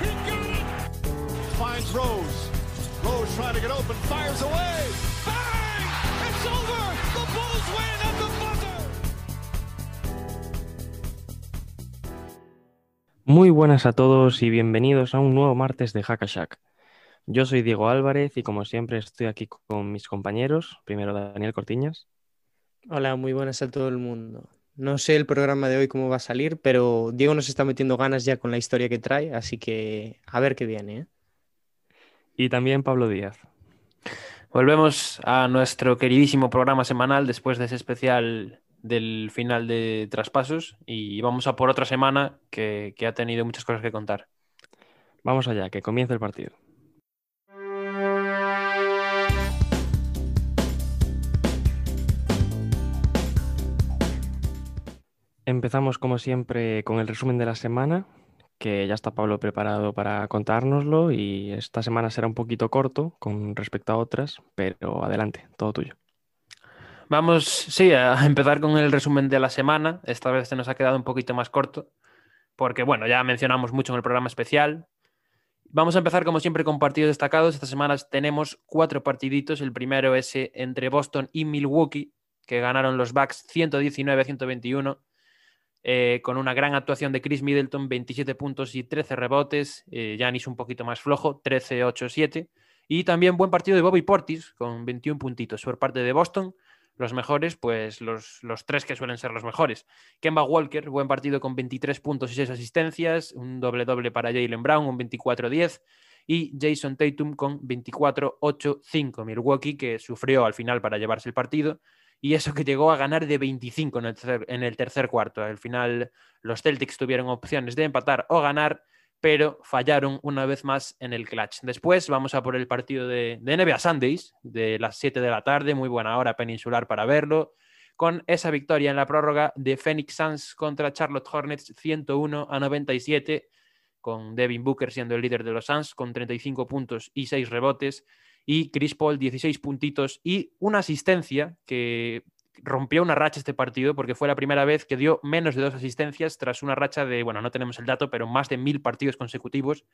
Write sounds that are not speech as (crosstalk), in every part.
He got it. Finds Rose. Rose trying to get open, fires away. Bang! It's over. The Bulls win at the buzzer. Muy buenas a todos y bienvenidos a un nuevo martes de Hackashack. Yo soy Diego Álvarez y como siempre estoy aquí con mis compañeros. Primero Daniel Cortiñas. Hola, muy buenas a todo el mundo. No sé el programa de hoy cómo va a salir, pero Diego nos está metiendo ganas ya con la historia que trae, así que a ver qué viene. ¿eh? Y también Pablo Díaz. Volvemos a nuestro queridísimo programa semanal después de ese especial del final de traspasos y vamos a por otra semana que, que ha tenido muchas cosas que contar. Vamos allá, que comience el partido. Empezamos como siempre con el resumen de la semana, que ya está Pablo preparado para contárnoslo y esta semana será un poquito corto con respecto a otras, pero adelante, todo tuyo. Vamos, sí, a empezar con el resumen de la semana. Esta vez se nos ha quedado un poquito más corto, porque bueno, ya mencionamos mucho en el programa especial. Vamos a empezar como siempre con partidos destacados. Esta semana tenemos cuatro partiditos. El primero es entre Boston y Milwaukee, que ganaron los Bucks 119-121. Eh, con una gran actuación de Chris Middleton, 27 puntos y 13 rebotes. Eh, Giannis un poquito más flojo, 13-8-7. Y también buen partido de Bobby Portis, con 21 puntitos por parte de Boston. Los mejores, pues los, los tres que suelen ser los mejores. Kemba Walker, buen partido con 23 puntos y 6 asistencias. Un doble-doble para Jalen Brown, un 24-10. Y Jason Tatum con 24-8-5. Milwaukee, que sufrió al final para llevarse el partido y eso que llegó a ganar de 25 en el tercer, cuarto. Al final los Celtics tuvieron opciones de empatar o ganar, pero fallaron una vez más en el clutch. Después vamos a por el partido de, de NBA Sundays de las 7 de la tarde, muy buena hora peninsular para verlo, con esa victoria en la prórroga de Phoenix Suns contra Charlotte Hornets 101 a 97, con Devin Booker siendo el líder de los Suns con 35 puntos y 6 rebotes y Chris Paul 16 puntitos y una asistencia que rompió una racha este partido porque fue la primera vez que dio menos de dos asistencias tras una racha de, bueno, no tenemos el dato, pero más de mil partidos consecutivos.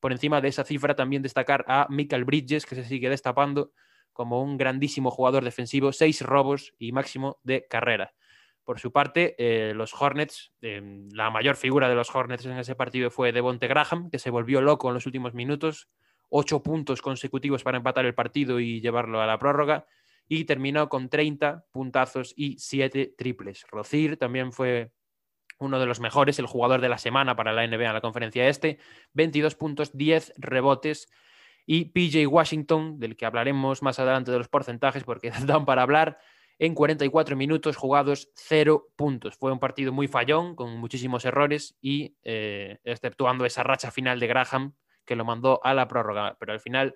Por encima de esa cifra también destacar a Michael Bridges, que se sigue destapando como un grandísimo jugador defensivo, seis robos y máximo de carrera. Por su parte, eh, los Hornets, eh, la mayor figura de los Hornets en ese partido fue Devonte Graham, que se volvió loco en los últimos minutos, ocho puntos consecutivos para empatar el partido y llevarlo a la prórroga, y terminó con 30 puntazos y 7 triples. Rocir también fue uno de los mejores, el jugador de la semana para la NBA en la conferencia este, 22 puntos, 10 rebotes, y PJ Washington, del que hablaremos más adelante de los porcentajes porque (laughs) dan para hablar, en 44 minutos jugados, 0 puntos. Fue un partido muy fallón, con muchísimos errores y eh, exceptuando esa racha final de Graham, que lo mandó a la prórroga, pero al final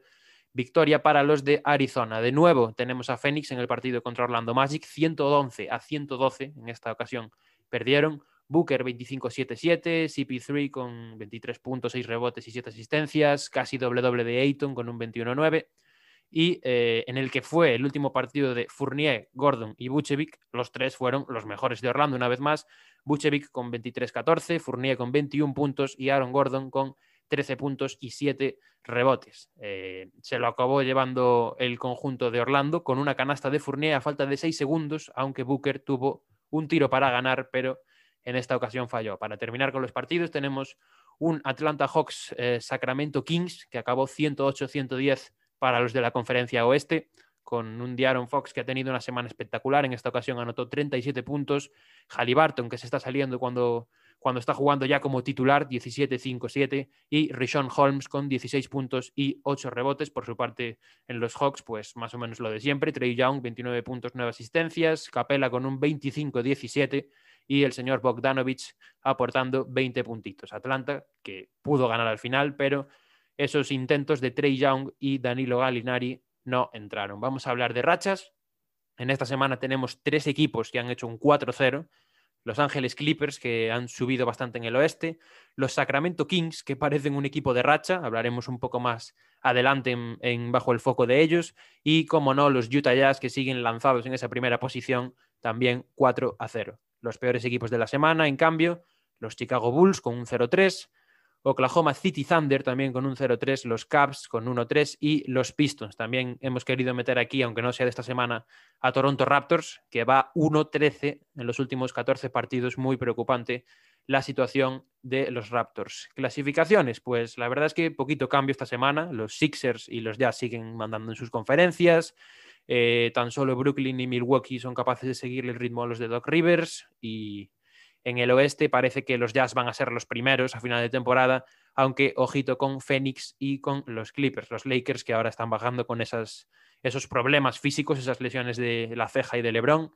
victoria para los de Arizona. De nuevo tenemos a Phoenix en el partido contra Orlando Magic, 111 a 112 en esta ocasión perdieron. Booker 25-7-7, CP3 con 23 puntos, 6 rebotes y 7 asistencias, casi doble doble de Ayton con un 21-9 y eh, en el que fue el último partido de Fournier, Gordon y Buchevic, los tres fueron los mejores de Orlando una vez más. Buchevic con 23-14, Fournier con 21 puntos y Aaron Gordon con 13 puntos y 7 rebotes. Eh, se lo acabó llevando el conjunto de Orlando con una canasta de Fournier a falta de 6 segundos, aunque Booker tuvo un tiro para ganar, pero en esta ocasión falló. Para terminar con los partidos tenemos un Atlanta Hawks eh, Sacramento Kings que acabó 108-110 para los de la conferencia oeste con un Diaron Fox que ha tenido una semana espectacular. En esta ocasión anotó 37 puntos. Halliburton, que se está saliendo cuando cuando está jugando ya como titular, 17-5-7, y Rishon Holmes con 16 puntos y 8 rebotes. Por su parte, en los Hawks, pues más o menos lo de siempre. Trey Young, 29 puntos, 9 asistencias. Capela con un 25-17 y el señor Bogdanovich aportando 20 puntitos. Atlanta, que pudo ganar al final, pero esos intentos de Trey Young y Danilo Gallinari no entraron. Vamos a hablar de rachas. En esta semana tenemos tres equipos que han hecho un 4-0. Los Ángeles Clippers, que han subido bastante en el oeste. Los Sacramento Kings, que parecen un equipo de racha. Hablaremos un poco más adelante en, bajo el foco de ellos. Y, como no, los Utah Jazz, que siguen lanzados en esa primera posición, también 4 0. Los peores equipos de la semana, en cambio, los Chicago Bulls con un 0-3, Oklahoma City Thunder también con un 0-3, los Cavs con 1-3 y los Pistons. También hemos querido meter aquí, aunque no sea de esta semana, a Toronto Raptors, que va 1-13 en los últimos 14 partidos. Muy preocupante la situación de los Raptors. Clasificaciones, pues la verdad es que poquito cambio esta semana. Los Sixers y los Jazz siguen mandando en sus conferencias. Eh, tan solo Brooklyn y Milwaukee son capaces de seguir el ritmo a los de Doc Rivers y en el oeste parece que los Jazz van a ser los primeros a final de temporada, aunque ojito con Phoenix y con los Clippers, los Lakers que ahora están bajando con esos problemas físicos, esas lesiones de la ceja y de Lebron.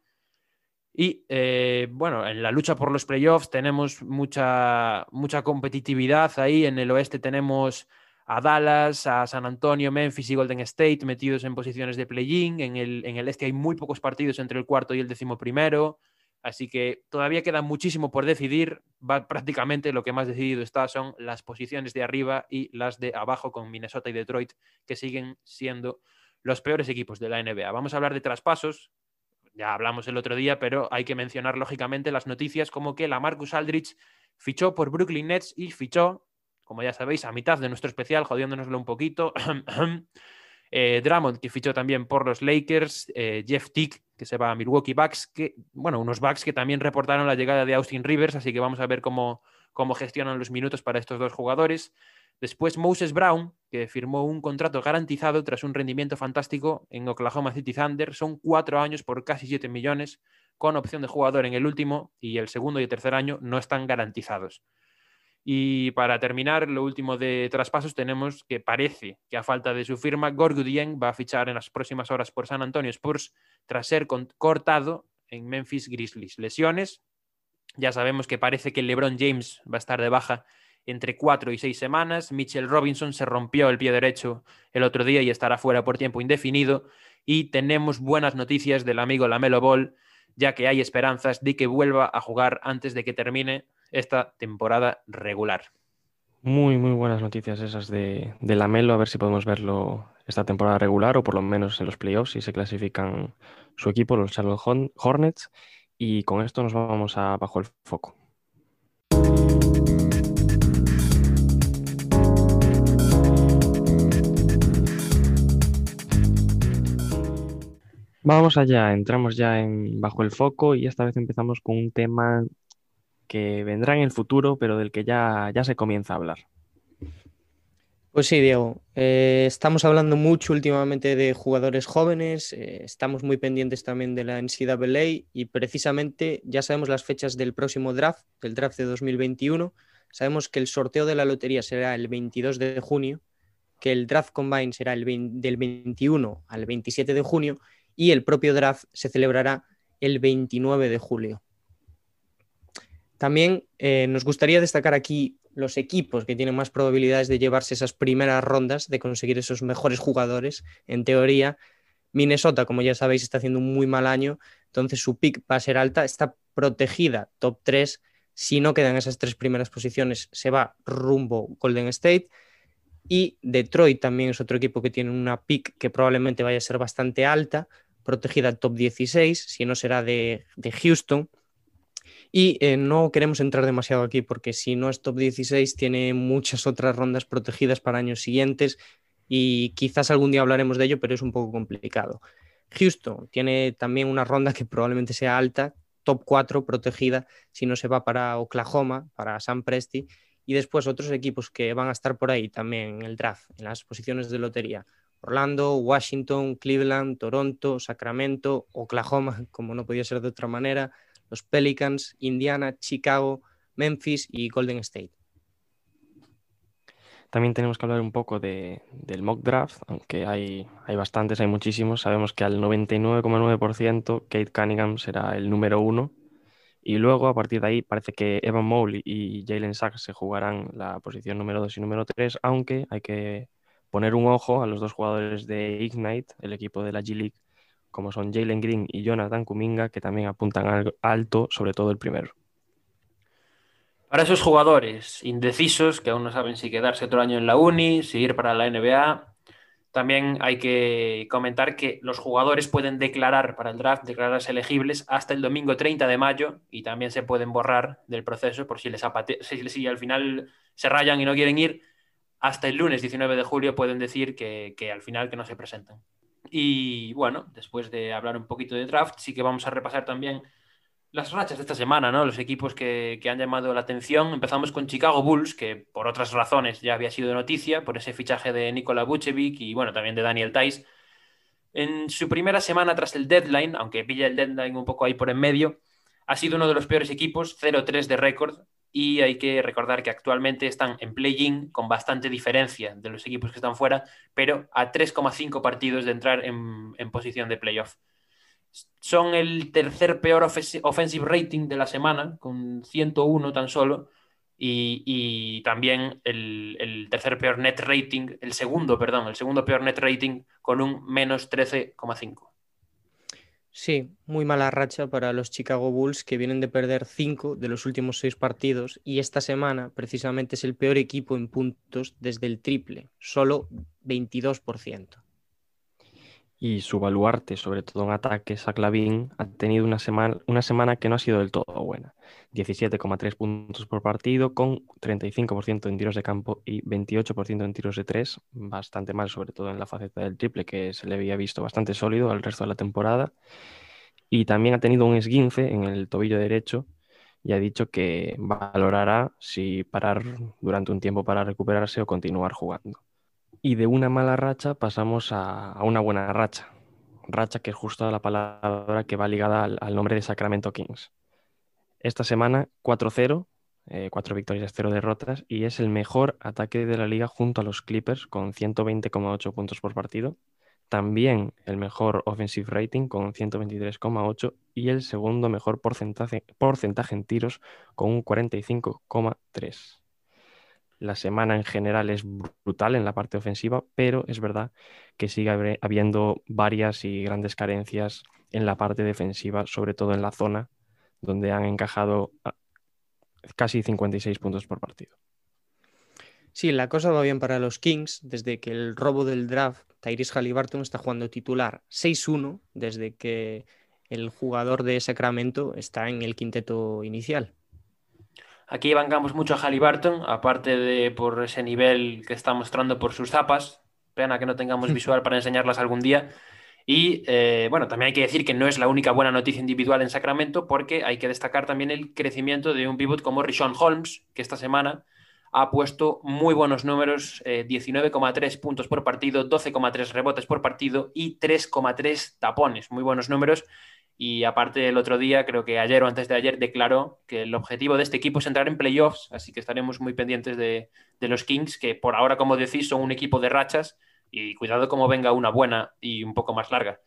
Y eh, bueno, en la lucha por los playoffs tenemos mucha, mucha competitividad ahí. En el oeste tenemos a Dallas, a San Antonio, Memphis y Golden State metidos en posiciones de play-in. En el, en el este hay muy pocos partidos entre el cuarto y el décimo primero. Así que todavía queda muchísimo por decidir. Va, prácticamente lo que más decidido está son las posiciones de arriba y las de abajo con Minnesota y Detroit, que siguen siendo los peores equipos de la NBA. Vamos a hablar de traspasos. Ya hablamos el otro día, pero hay que mencionar lógicamente las noticias como que la Marcus Aldrich fichó por Brooklyn Nets y fichó, como ya sabéis, a mitad de nuestro especial, jodiéndonoslo un poquito. (clears throat) Eh, Drummond, que fichó también por los Lakers, eh, Jeff Tick, que se va a Milwaukee Bucks, que, bueno, unos Bucks que también reportaron la llegada de Austin Rivers, así que vamos a ver cómo, cómo gestionan los minutos para estos dos jugadores. Después Moses Brown, que firmó un contrato garantizado tras un rendimiento fantástico en Oklahoma City Thunder. Son cuatro años por casi 7 millones, con opción de jugador en el último y el segundo y el tercer año no están garantizados. Y para terminar, lo último de traspasos, tenemos que parece que a falta de su firma, Gorgu va a fichar en las próximas horas por San Antonio Spurs tras ser cortado en Memphis Grizzlies. Lesiones, ya sabemos que parece que LeBron James va a estar de baja entre cuatro y seis semanas. Mitchell Robinson se rompió el pie derecho el otro día y estará fuera por tiempo indefinido. Y tenemos buenas noticias del amigo Lamelo Ball, ya que hay esperanzas de que vuelva a jugar antes de que termine esta temporada regular. Muy, muy buenas noticias esas de, de Lamelo, a ver si podemos verlo esta temporada regular o por lo menos en los playoffs si se clasifican su equipo, los Charlotte Hornets. Y con esto nos vamos a bajo el foco. Vamos allá, entramos ya en bajo el foco y esta vez empezamos con un tema que vendrá en el futuro, pero del que ya, ya se comienza a hablar. Pues sí, Diego. Eh, estamos hablando mucho últimamente de jugadores jóvenes, eh, estamos muy pendientes también de la NCAA y precisamente ya sabemos las fechas del próximo draft, del draft de 2021. Sabemos que el sorteo de la lotería será el 22 de junio, que el draft combine será el del 21 al 27 de junio y el propio draft se celebrará el 29 de julio. También eh, nos gustaría destacar aquí los equipos que tienen más probabilidades de llevarse esas primeras rondas, de conseguir esos mejores jugadores. En teoría, Minnesota, como ya sabéis, está haciendo un muy mal año, entonces su pick va a ser alta, está protegida top 3. Si no quedan esas tres primeras posiciones, se va rumbo Golden State. Y Detroit también es otro equipo que tiene una pick que probablemente vaya a ser bastante alta, protegida top 16, si no será de, de Houston. Y eh, no queremos entrar demasiado aquí porque si no es top 16 tiene muchas otras rondas protegidas para años siguientes y quizás algún día hablaremos de ello, pero es un poco complicado. Houston tiene también una ronda que probablemente sea alta, top 4 protegida, si no se va para Oklahoma, para San Presti, y después otros equipos que van a estar por ahí también en el draft, en las posiciones de lotería. Orlando, Washington, Cleveland, Toronto, Sacramento, Oklahoma, (laughs) como no podía ser de otra manera, los Pelicans, Indiana, Chicago, Memphis y Golden State. También tenemos que hablar un poco de, del mock draft, aunque hay, hay bastantes, hay muchísimos. Sabemos que al 99,9% Kate Cunningham será el número uno. Y luego, a partir de ahí, parece que Evan Mobley y Jalen Sachs se jugarán la posición número 2 y número 3, aunque hay que poner un ojo a los dos jugadores de Ignite, el equipo de la G-League, como son Jalen Green y Jonathan Kuminga, que también apuntan alto, sobre todo el primero. Para esos jugadores indecisos que aún no saben si quedarse otro año en la uni, si ir para la NBA, también hay que comentar que los jugadores pueden declarar para el draft, declararse elegibles hasta el domingo 30 de mayo y también se pueden borrar del proceso por si les si, si, al final se rayan y no quieren ir. Hasta el lunes 19 de julio pueden decir que, que al final que no se presentan. Y bueno, después de hablar un poquito de draft, sí que vamos a repasar también las rachas de esta semana, ¿no? Los equipos que, han llamado la atención. Empezamos con Chicago Bulls, que por otras razones ya había sido noticia, por ese fichaje de Nikola Vucevic y bueno, también de Daniel Tice. En su primera semana tras el deadline, aunque pilla el deadline un poco ahí por en medio, ha sido uno de los peores equipos, 0-3 de récord, y hay que recordar que actualmente están en play-in con bastante diferencia de los equipos que están fuera, pero a 3,5 partidos de entrar en, en posición de playoff son el tercer peor offensive rating de la semana, con 101 tan solo, y, también el, tercer peor net rating, el segundo, perdón, el segundo peor net rating con un menos 13,5. Sí, muy mala racha para los Chicago Bulls que vienen de perder cinco de los últimos seis partidos y esta semana precisamente es el peor equipo en puntos desde el triple, solo 22% y su baluarte, sobre todo en ataques, a Clavín, ha tenido una semana, una semana que no ha sido del todo buena. 17,3 puntos por partido, con 35% en tiros de campo y 28% en tiros de tres, bastante mal, sobre todo en la faceta del triple, que se le había visto bastante sólido al resto de la temporada. Y también ha tenido un esguince en el tobillo derecho y ha dicho que valorará si parar durante un tiempo para recuperarse o continuar jugando. Y de una mala racha pasamos a, una buena racha. Racha que es justo la palabra que va ligada al, nombre de Sacramento Kings. Esta semana 4-0, eh, cuatro victorias, cero derrotas, y es el mejor ataque de la liga junto a los Clippers con 120,8 puntos por partido. También el mejor offensive rating con 123,8 y el segundo mejor porcentaje, porcentaje en tiros con un 45,3 la semana en general es brutal en la parte ofensiva, pero es verdad que sigue habiendo varias y grandes carencias en la parte defensiva, sobre todo en la zona, donde han encajado ah, casi 56 puntos por partido. Sí, la cosa va bien para los Kings desde que el robo del draft, Tyrese Halliburton está jugando titular 6-1 desde que el jugador de Sacramento está en el quinteto inicial. Aquí bancamos mucho a Halliburton, aparte de por ese nivel que está mostrando por sus zapas. Pena que no tengamos visual para enseñarlas algún día. Y eh, bueno, también hay que decir que no es la única buena noticia individual en Sacramento, porque hay que destacar también el crecimiento de un pivot como Rishon Holmes, que esta semana ha puesto muy buenos números, 19,3 eh, puntos por partido, 12,3 rebotes por partido y 3,3 tapones. Muy buenos números y aparte el otro día, creo que ayer o antes de ayer, declaró que el objetivo de este equipo es entrar en playoffs, así que estaremos muy pendientes de, los Kings, que por ahora, como decís, son un equipo de rachas y cuidado como venga una buena y un poco más larga.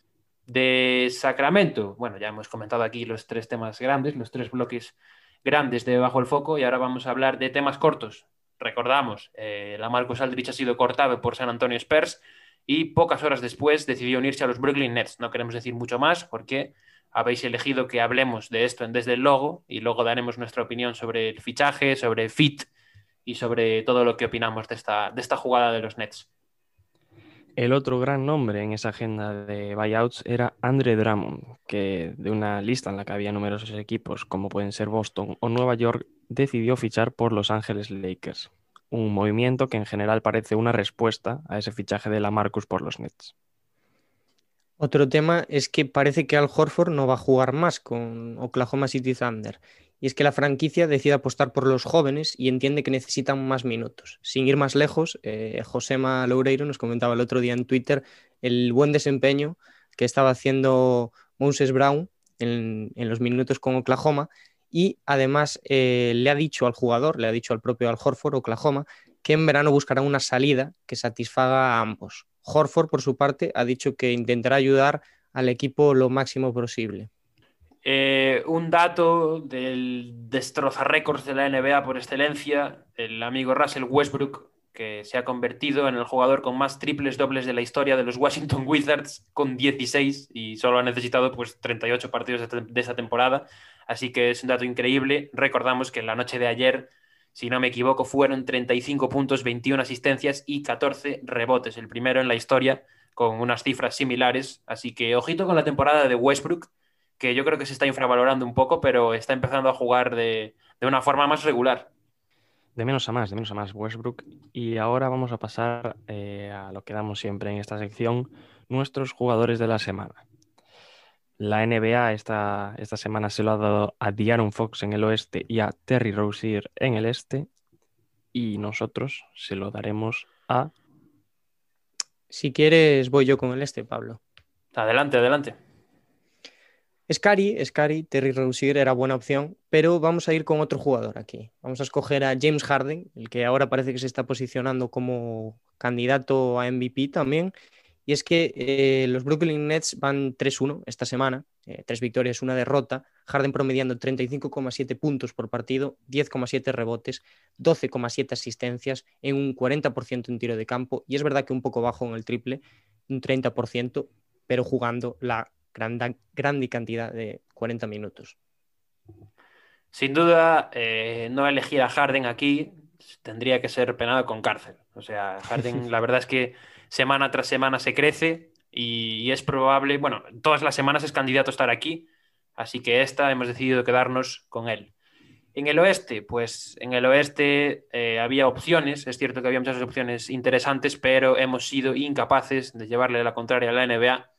De Sacramento, bueno, ya hemos comentado aquí los tres temas grandes, los tres bloques grandes de Bajo el Foco y ahora vamos a hablar de temas cortos. Recordamos, eh, la Marcus Aldrich ha sido cortado por San Antonio Spurs y pocas horas después decidió unirse a los Brooklyn Nets. No queremos decir mucho más porque habéis elegido que hablemos de esto en Desde el Logo y luego daremos nuestra opinión sobre el fichaje, sobre Fit y sobre todo lo que opinamos de esta, de esta jugada de los Nets. El otro gran nombre en esa agenda de buyouts era Andre Drummond, que de una lista en la que había numerosos equipos como pueden ser Boston o Nueva York, decidió fichar por Los Ángeles Lakers, un movimiento que en general parece una respuesta a ese fichaje de la Marcus por los Nets. Otro tema es que parece que Al Horford no va a jugar más con Oklahoma City Thunder. Y es que la franquicia decide apostar por los jóvenes y entiende que necesitan más minutos. Sin ir más lejos, eh, Josema Loureiro nos comentaba el otro día en Twitter el buen desempeño que estaba haciendo Moses Brown en, los minutos con Oklahoma y además eh, le ha dicho al jugador, le ha dicho al propio Al Horford, Oklahoma, que en verano buscará una salida que satisfaga a ambos. Horford, por su parte, ha dicho que intentará ayudar al equipo lo máximo posible. Eh, un dato del destroza récords de la NBA por excelencia, el amigo Russell Westbrook que se ha convertido en el jugador con más triples dobles de la historia de los Washington Wizards, con 16, y solo ha necesitado pues, 38 partidos de esa temporada. Así que es un dato increíble. Recordamos que en la noche de ayer, si no me equivoco, fueron 35 puntos, 21 asistencias y 14 rebotes, el primero en la historia, con unas cifras similares. Así que ojito con la temporada de Westbrook, que yo creo que se está infravalorando un poco, pero está empezando a jugar de, de una forma más regular. De menos a más, de menos a más Westbrook. Y ahora vamos a pasar eh, a lo que damos siempre en esta sección, nuestros jugadores de la semana. La NBA esta, esta semana se lo ha dado a Diaron Fox en el oeste y a Terry Rozier en el este. Y nosotros se lo daremos a... Si quieres, voy yo con el este, Pablo. Adelante, adelante. Scary, Scary, Terry Rozier era buena opción, pero vamos a ir con otro jugador aquí. Vamos a escoger a James Harden, el que ahora parece que se está posicionando como candidato a MVP también. Y es que eh, los Brooklyn Nets van 3-1 esta semana, eh, tres victorias, una derrota. Harden promediando 35,7 puntos por partido, 10,7 rebotes, 12,7 asistencias en un 40% en tiro de campo. Y es verdad que un poco bajo en el triple, un 30%, pero jugando la gran, grande cantidad de 40 minutos. Sin duda, eh, no elegir a Harden aquí tendría que ser penado con cárcel. O sea, Harden, (laughs) la verdad es que semana tras semana se crece y, es probable, bueno, todas las semanas es candidato a estar aquí, así que esta hemos decidido quedarnos con él. En el oeste, pues en el oeste eh, había opciones, es cierto que había muchas opciones interesantes, pero hemos sido incapaces de llevarle la contraria a la NBA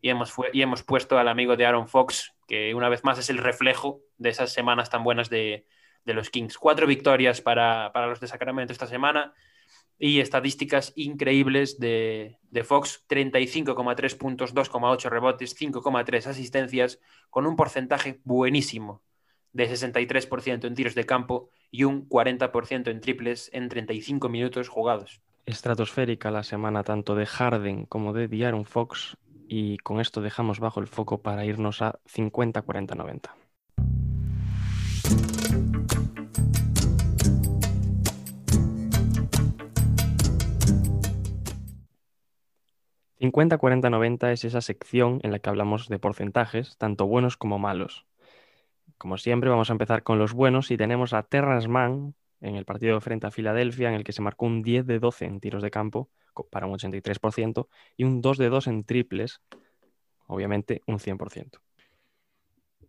y hemos, y hemos puesto al amigo de Aaron Fox, que una vez más es el reflejo de esas semanas tan buenas de, los Kings. Cuatro victorias para, los de Sacramento esta semana y estadísticas increíbles de, de Fox, 35,3 puntos, 2,8 rebotes, 5,3 asistencias, con un porcentaje buenísimo de 63% en tiros de campo y un 40% en triples en 35 minutos jugados. Estratosférica la semana tanto de Harden como de Aaron Fox y con esto dejamos bajo el foco para irnos a 50, 40, 90. 50, 40, 90 es esa sección en la que hablamos de porcentajes, tanto buenos como malos. Como siempre, vamos a empezar con los buenos y tenemos a Terrence Mann en el partido frente a Filadelfia, en el que se marcó un 10 de 12 en tiros de campo, para un 83% y un 2 de 2 en triples, obviamente un 100%.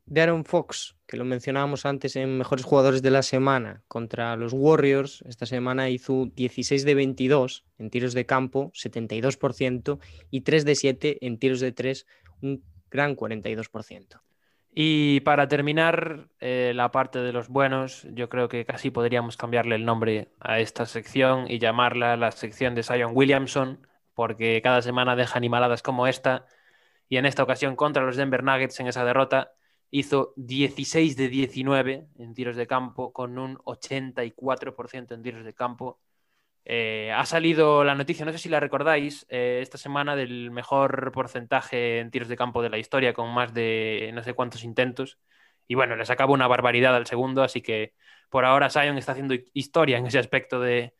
De Aaron Fox, que lo mencionábamos antes en Mejores Jugadores de la Semana, contra los Warriors, esta semana hizo 16 de 22 en tiros de campo, 72%, y 3 de 7 en tiros de 3, un gran 42%. Y para terminar eh, la parte de los buenos, yo creo que casi podríamos cambiarle el nombre a esta sección y llamarla la sección de Zion Williamson, porque cada semana deja animaladas como esta. Y en esta ocasión contra los Denver Nuggets en esa derrota hizo 16 de 19 en tiros de campo con un 84% en tiros de campo eh, ha salido la noticia, no sé si la recordáis, eh, esta semana del mejor porcentaje en tiros de campo de la historia, con más de no sé cuántos intentos. Y bueno, le sacaba una barbaridad al segundo, así que por ahora Sion está haciendo historia en ese aspecto de,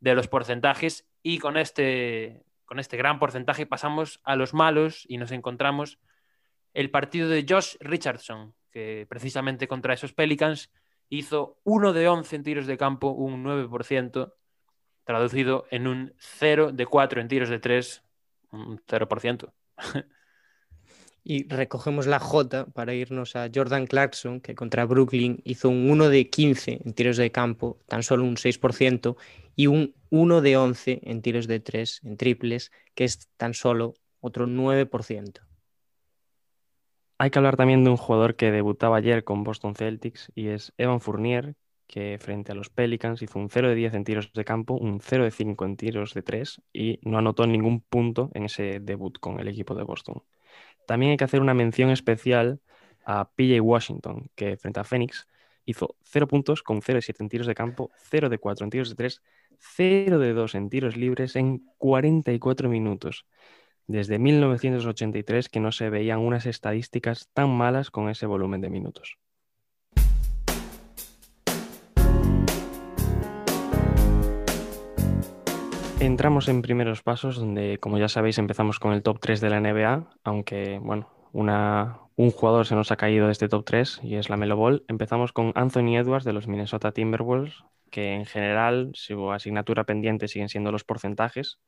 los porcentajes. Y con este, con este gran porcentaje pasamos a los malos y nos encontramos el partido de Josh Richardson, que precisamente contra esos Pelicans hizo 1 de 11 en tiros de campo, un 9% traducido en un 0 de 4 en tiros de 3, un 0%. y recogemos la J para irnos a Jordan Clarkson, que contra Brooklyn hizo un 1 de 15 en tiros de campo, tan solo un 6%, y un 1 de 11 en tiros de 3, en triples, que es tan solo otro 9%. Hay que hablar también de un jugador que debutaba ayer con Boston Celtics y es Evan Fournier, que frente a los Pelicans hizo un 0 de 10 en tiros de campo, un 0 de 5 en tiros de 3 y no anotó ningún punto en ese debut con el equipo de Boston. También hay que hacer una mención especial a PJ Washington, que frente a Phoenix hizo 0 puntos con 0 de 7 en tiros de campo, 0 de 4 en tiros de 3, 0 de 2 en tiros libres en 44 minutos. Desde 1983 que no se veían unas estadísticas tan malas con ese volumen de minutos. Entramos en primeros pasos, donde, como ya sabéis, empezamos con el top 3 de la NBA, aunque, bueno, un jugador se nos ha caído de este top 3 y es la Melo Ball. Empezamos con Anthony Edwards de los Minnesota Timberwolves, que en general su asignatura pendiente siguen siendo los porcentajes.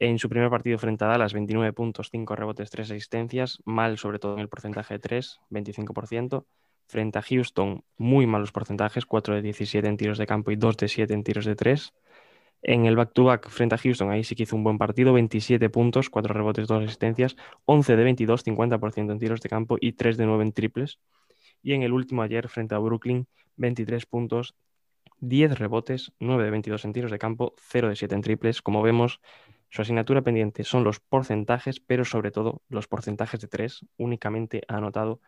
En su primer partido frente a Dallas, 29 puntos, 5 rebotes, 3 asistencias, mal sobre todo en el porcentaje de 3, 25%. Frente a Houston, muy malos porcentajes, 4 de 17 en tiros de campo y 2 de 7 en tiros de 3. En el back-to-back frente a Houston, ahí sí que hizo un buen partido, 27 puntos, 4 rebotes, 2 asistencias, 11 de 22, 50% en tiros de campo y 3 de 9 en triples. Y en el último ayer frente a Brooklyn, 23 puntos, 10 rebotes, 9 de 22 en tiros de campo, 0 de 7 en triples. Como vemos, su asignatura pendiente son los porcentajes, pero sobre todo los porcentajes de 3. Únicamente ha anotado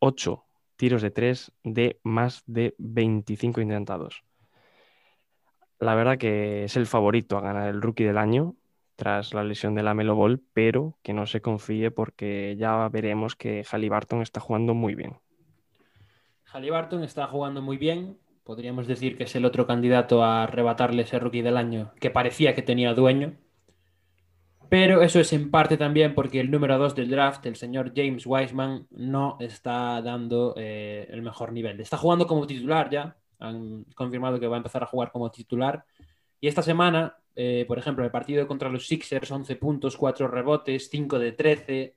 8 tiros de 3 de más de 25 intentados. La verdad que es el favorito a ganar el rookie del año tras la lesión de la Melo Ball, pero que no se confíe porque ya veremos que Halliburton está jugando muy bien. Halliburton está jugando muy bien. Podríamos decir que es el otro candidato a arrebatarle ese rookie del año que parecía que tenía dueño. Pero eso es en parte también porque el número 2 del draft, el señor James Wiseman, no está dando eh, el mejor nivel. Está jugando como titular ya, han confirmado que va a empezar a jugar como titular. Y esta semana, eh, por ejemplo, el partido contra los Sixers, 11 puntos, 4 rebotes, 5 de 13.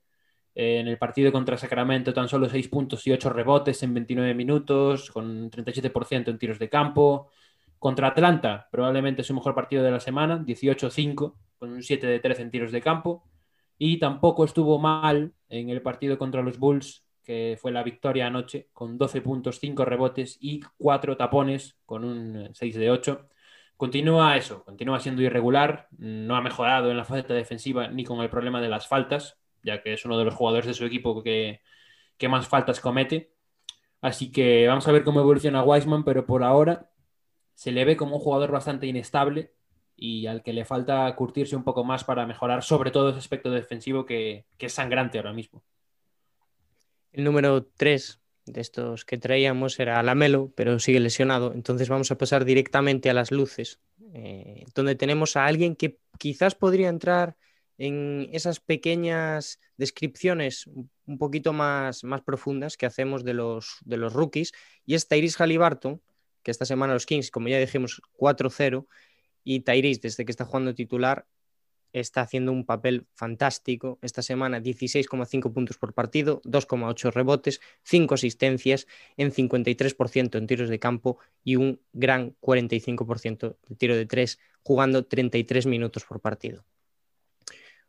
En el partido contra Sacramento, tan solo 6 puntos y 8 rebotes en 29 minutos, con 37% en tiros de campo. Contra Atlanta, probablemente su mejor partido de la semana, 18-5, con un 7 de 13 en tiros de campo. Y tampoco estuvo mal en el partido contra los Bulls, que fue la victoria anoche, con 12 puntos, 5 rebotes y 4 tapones, con un 6 de 8. Continúa eso, continúa siendo irregular, no ha mejorado en la faceta defensiva ni con el problema de las faltas, ya que es uno de los jugadores de su equipo que, que más faltas comete. Así que vamos a ver cómo evoluciona Wiseman, pero por ahora se le ve como un jugador bastante inestable y al que le falta curtirse un poco más para mejorar sobre todo ese aspecto defensivo que, que es sangrante ahora mismo. El número 3 de estos que traíamos era Lamelo, pero sigue lesionado. Entonces vamos a pasar directamente a las luces, eh, donde tenemos a alguien que quizás podría entrar en esas pequeñas descripciones un poquito más, más profundas que hacemos de los, de los rookies. Y es Tyrese Halliburton, que esta semana los Kings, como ya dijimos, 4-0. Y Tyrese, desde que está jugando titular, está haciendo un papel fantástico. Esta semana 16,5 puntos por partido, 2,8 rebotes, 5 asistencias en 53% en tiros de campo y un gran 45% de tiro de 3, jugando 33 minutos por partido.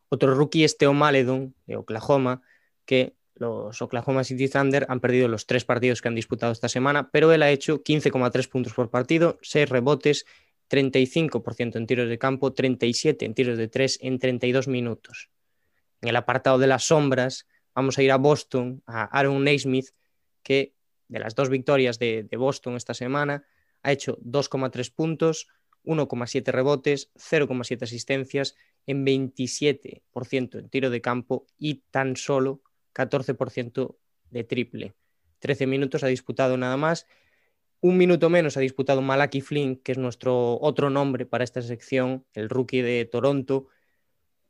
Otro rookie es Theo Maledon de Oklahoma, que los Oklahoma City Thunder han perdido los tres partidos que han disputado esta semana, pero él ha hecho 15,3 puntos por partido, 6 rebotes 35% en tiros de campo, 37% en tiros de 3 en 32 minutos. En el apartado de las sombras, vamos a ir a Boston, a Aaron Naismith, que de las dos victorias de, de Boston esta semana, ha hecho 2,3 puntos, 1,7 rebotes, 0,7 asistencias en 27% en tiro de campo y tan solo 14% de triple. 13 minutos ha disputado nada más un minuto menos ha disputado Malaki Flynn, que es nuestro otro nombre para esta sección, el rookie de Toronto.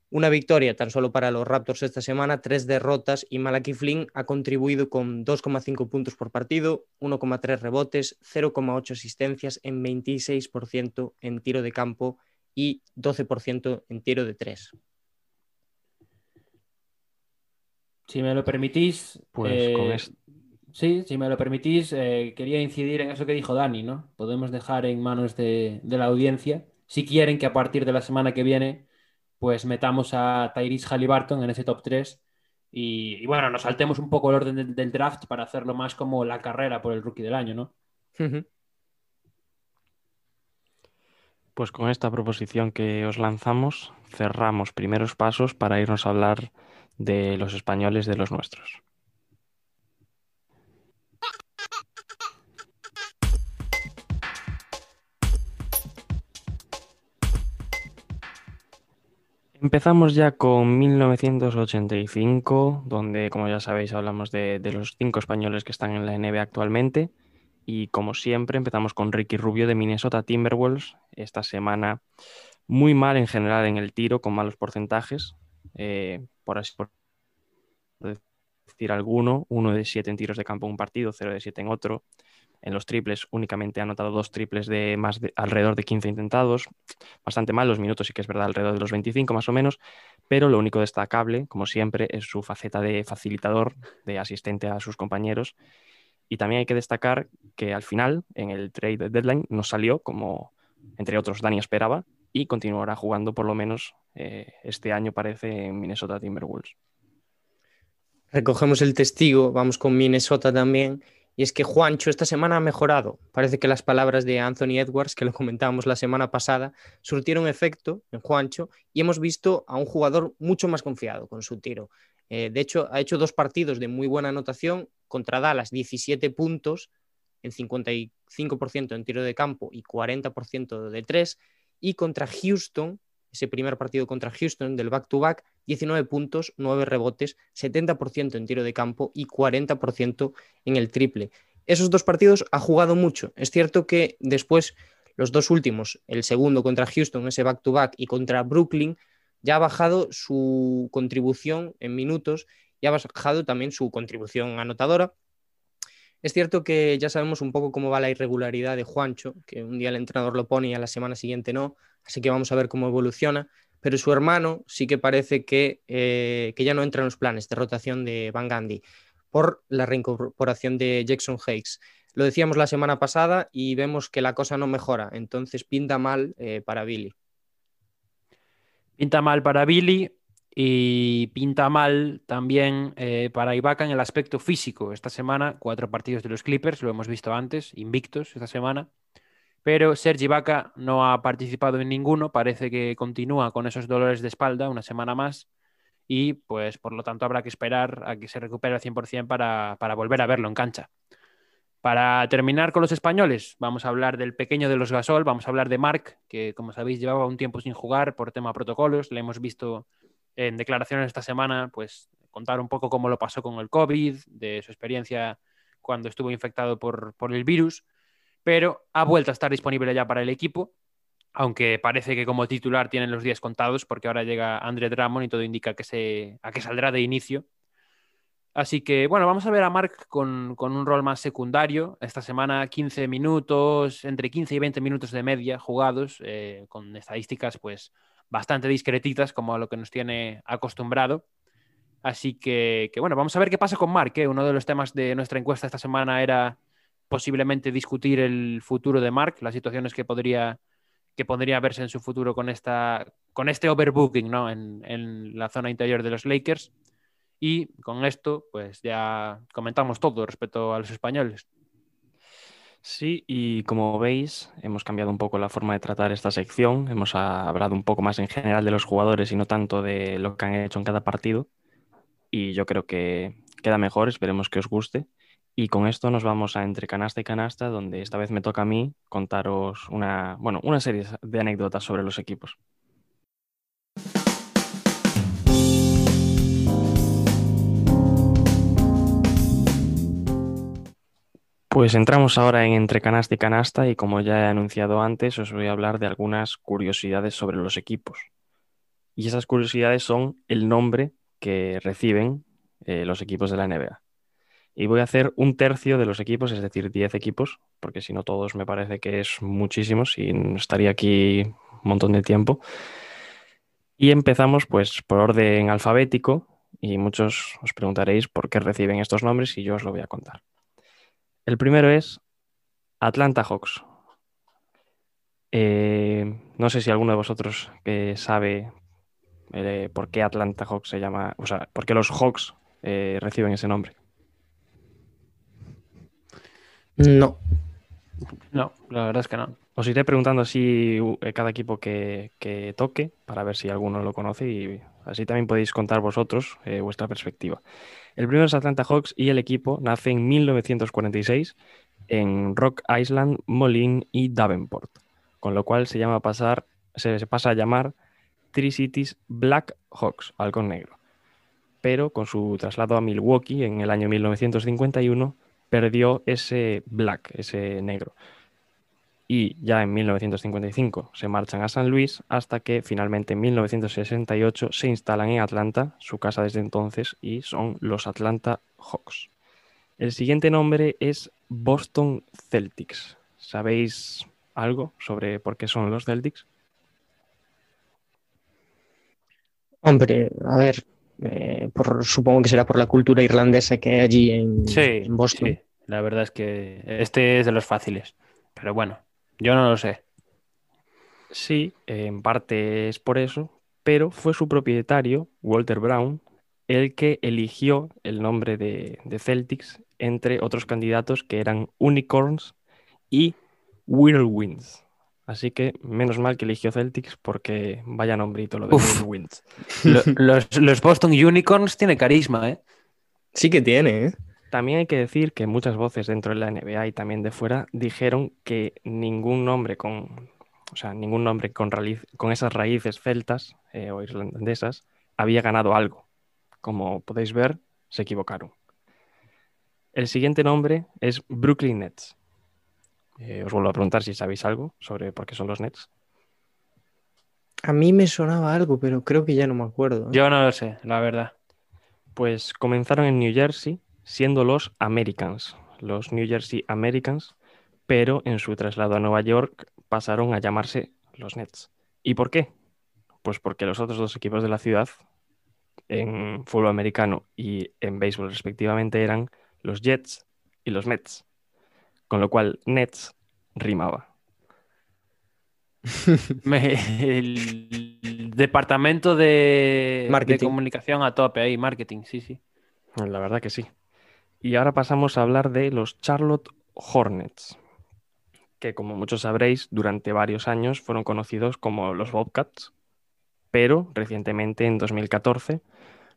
Una victoria tan solo para los Raptors esta semana, tres derrotas y Malaki Flynn ha contribuido con 2,5 puntos por partido, 1,3 rebotes, 0,8 asistencias en 26% en tiro de campo y 12% en tiro de tres. Si me lo permitís, pues con esto Sí, si me lo permitís, eh, quería incidir en eso que dijo Dani, ¿no? Podemos dejar en manos de, la audiencia, si quieren que a partir de la semana que viene, pues metamos a Tyrese Halliburton en ese top 3 y, bueno, nos saltemos un poco el orden del, draft para hacerlo más como la carrera por el rookie del año, ¿no? Pues con esta proposición que os lanzamos, cerramos primeros pasos para irnos a hablar de los españoles de los nuestros. Empezamos ya con 1985, donde, como ya sabéis, hablamos de, los cinco españoles que están en la NBA actualmente. Y como siempre, empezamos con Ricky Rubio de Minnesota Timberwolves. Esta semana muy mal en general en el tiro, con malos porcentajes. Eh, por así por decir alguno, uno de siete en tiros de campo en un partido, cero de siete en otro. En los triples únicamente ha anotado dos triples de más de alrededor de 15 intentados. Bastante mal, los minutos sí que es verdad, alrededor de los 25 más o menos, pero lo único destacable, como siempre, es su faceta de facilitador, de asistente a sus compañeros. Y también hay que destacar que al final, en el trade deadline, no salió como, entre otros, Dani esperaba y continuará jugando por lo menos eh, este año, parece, en Minnesota Timberwolves. Recogemos el testigo, vamos con Minnesota también. Y es que Juancho esta semana ha mejorado. Parece que las palabras de Anthony Edwards, que lo comentábamos la semana pasada, surtieron efecto en Juancho y hemos visto a un jugador mucho más confiado con su tiro. Eh, de hecho, ha hecho dos partidos de muy buena anotación contra Dallas, 17 puntos en 55% en tiro de campo y 40% de tres, y contra Houston, ese primer partido contra Houston del back-to-back, 19 puntos, 9 rebotes, 70% en tiro de campo y 40% en el triple. Esos dos partidos ha jugado mucho. Es cierto que después los dos últimos, el segundo contra Houston, ese back-to-back, y contra Brooklyn, ya ha bajado su contribución en minutos y ha bajado también su contribución anotadora. Es cierto que ya sabemos un poco cómo va la irregularidad de Juancho, que un día el entrenador lo pone y a la semana siguiente no, así que vamos a ver cómo evoluciona pero su hermano sí que parece que, eh, que ya no entra en los planes de rotación de Van Gandhi por la reincorporación de Jackson Hakes. Lo decíamos la semana pasada y vemos que la cosa no mejora, entonces pinta mal eh, para Billy. Pinta mal para Billy y pinta mal también eh, para Ibaka en el aspecto físico. Esta semana, cuatro partidos de los Clippers, lo hemos visto antes, invictos esta semana pero Sergi Vaca no ha participado en ninguno, parece que continúa con esos dolores de espalda una semana más y pues por lo tanto habrá que esperar a que se recupere al 100% para, para volver a verlo en cancha. Para terminar con los españoles, vamos a hablar del pequeño de los Gasol, vamos a hablar de Marc, que como sabéis llevaba un tiempo sin jugar por tema protocolos, le hemos visto en declaraciones esta semana, pues contar un poco cómo lo pasó con el COVID, de su experiencia cuando estuvo infectado por, por el virus pero ha vuelto a estar disponible ya para el equipo, aunque parece que como titular tienen los días contados porque ahora llega André Drummond y todo indica que se, a que saldrá de inicio. Así que bueno, vamos a ver a Mark con, un rol más secundario. Esta semana 15 minutos, entre 15 y 20 minutos de media jugados, eh, con estadísticas pues bastante discretitas como a lo que nos tiene acostumbrado. Así que, bueno, vamos a ver qué pasa con Mark. ¿eh? Uno de los temas de nuestra encuesta esta semana era posiblemente discutir el futuro de Mark, las situaciones que podría, que podría verse en su futuro con, esta, con este overbooking ¿no? en, en la zona interior de los Lakers. Y con esto, pues ya comentamos todo respecto a los españoles. Sí, y como veis, hemos cambiado un poco la forma de tratar esta sección. Hemos hablado un poco más en general de los jugadores y no tanto de lo que han hecho en cada partido. Y yo creo que queda mejor, esperemos que os guste. Y con esto nos vamos a entre canasta y canasta, donde esta vez me toca a mí contaros una, bueno, una serie de anécdotas sobre los equipos. Pues entramos ahora en entre canasta y canasta y como ya he anunciado antes, os voy a hablar de algunas curiosidades sobre los equipos. Y esas curiosidades son el nombre que reciben eh, los equipos de la NBA. Y voy a hacer un tercio de los equipos, es decir, 10 equipos, porque si no todos me parece que es muchísimos y estaría aquí un montón de tiempo. Y empezamos pues por orden alfabético y muchos os preguntaréis por qué reciben estos nombres y yo os lo voy a contar. El primero es Atlanta Hawks. Eh, no sé si alguno de vosotros que sabe eh, por qué Atlanta Hawks se llama, o sea, por qué los Hawks eh, reciben ese nombre. No. No, la verdad es que no. Os iré preguntando así eh, cada equipo que, toque para ver si alguno lo conoce y así también podéis contar vosotros eh, vuestra perspectiva. El primero es Atlanta Hawks y el equipo nace en 1946 en Rock Island, Moline y Davenport, con lo cual se, llama pasar, se, pasa a llamar Tri-Cities Black Hawks, halcón negro. Pero con su traslado a Milwaukee en el año 1951 perdió ese black, ese negro. Y ya en 1955 se marchan a San Luis hasta que finalmente en 1968 se instalan en Atlanta, su casa desde entonces, y son los Atlanta Hawks. El siguiente nombre es Boston Celtics. ¿Sabéis algo sobre por qué son los Celtics? Hombre, a ver, eh, por, supongo que será por la cultura irlandesa que hay allí en, Sí, en Boston. sí, la verdad es que este es de los fáciles. Pero bueno, yo no lo sé. Sí, en parte es por eso, pero fue su propietario, Walter Brown, el que eligió el nombre de, de Celtics entre otros candidatos que eran Unicorns y Whirlwinds. Así que menos mal que eligió Celtics porque vaya nombrito lo de Uf. Whirlwinds. Lo- los, los Boston Unicorns tiene carisma, ¿eh? Sí que tiene, ¿eh? También hay que decir que muchas voces dentro de la NBA y también de fuera dijeron que ningún nombre con, o sea, ningún nombre con, raíz- con esas raíces celtas eh, o irlandesas había ganado algo. Como podéis ver, se equivocaron. El siguiente nombre es Brooklyn Nets. Eh, os vuelvo a preguntar si sabéis algo sobre por qué son los Nets. A mí me sonaba algo, pero creo que ya no me acuerdo. ¿eh? Yo no lo sé, la verdad. Pues comenzaron en New Jersey siendo los Americans, los New Jersey Americans, pero en su traslado a Nueva York pasaron a llamarse los Nets. ¿Y por qué? Pues porque los otros dos equipos de la ciudad, en fútbol americano y en béisbol respectivamente, eran los Jets y los Mets, con lo cual Nets rimaba. (laughs) Me- el departamento de, de Marketing. comunicación a tope ahí, marketing, sí, sí. La verdad que sí. Y ahora pasamos a hablar de los Charlotte Hornets, que como muchos sabréis, durante varios años fueron conocidos como los Bobcats, pero recientemente, en 2014,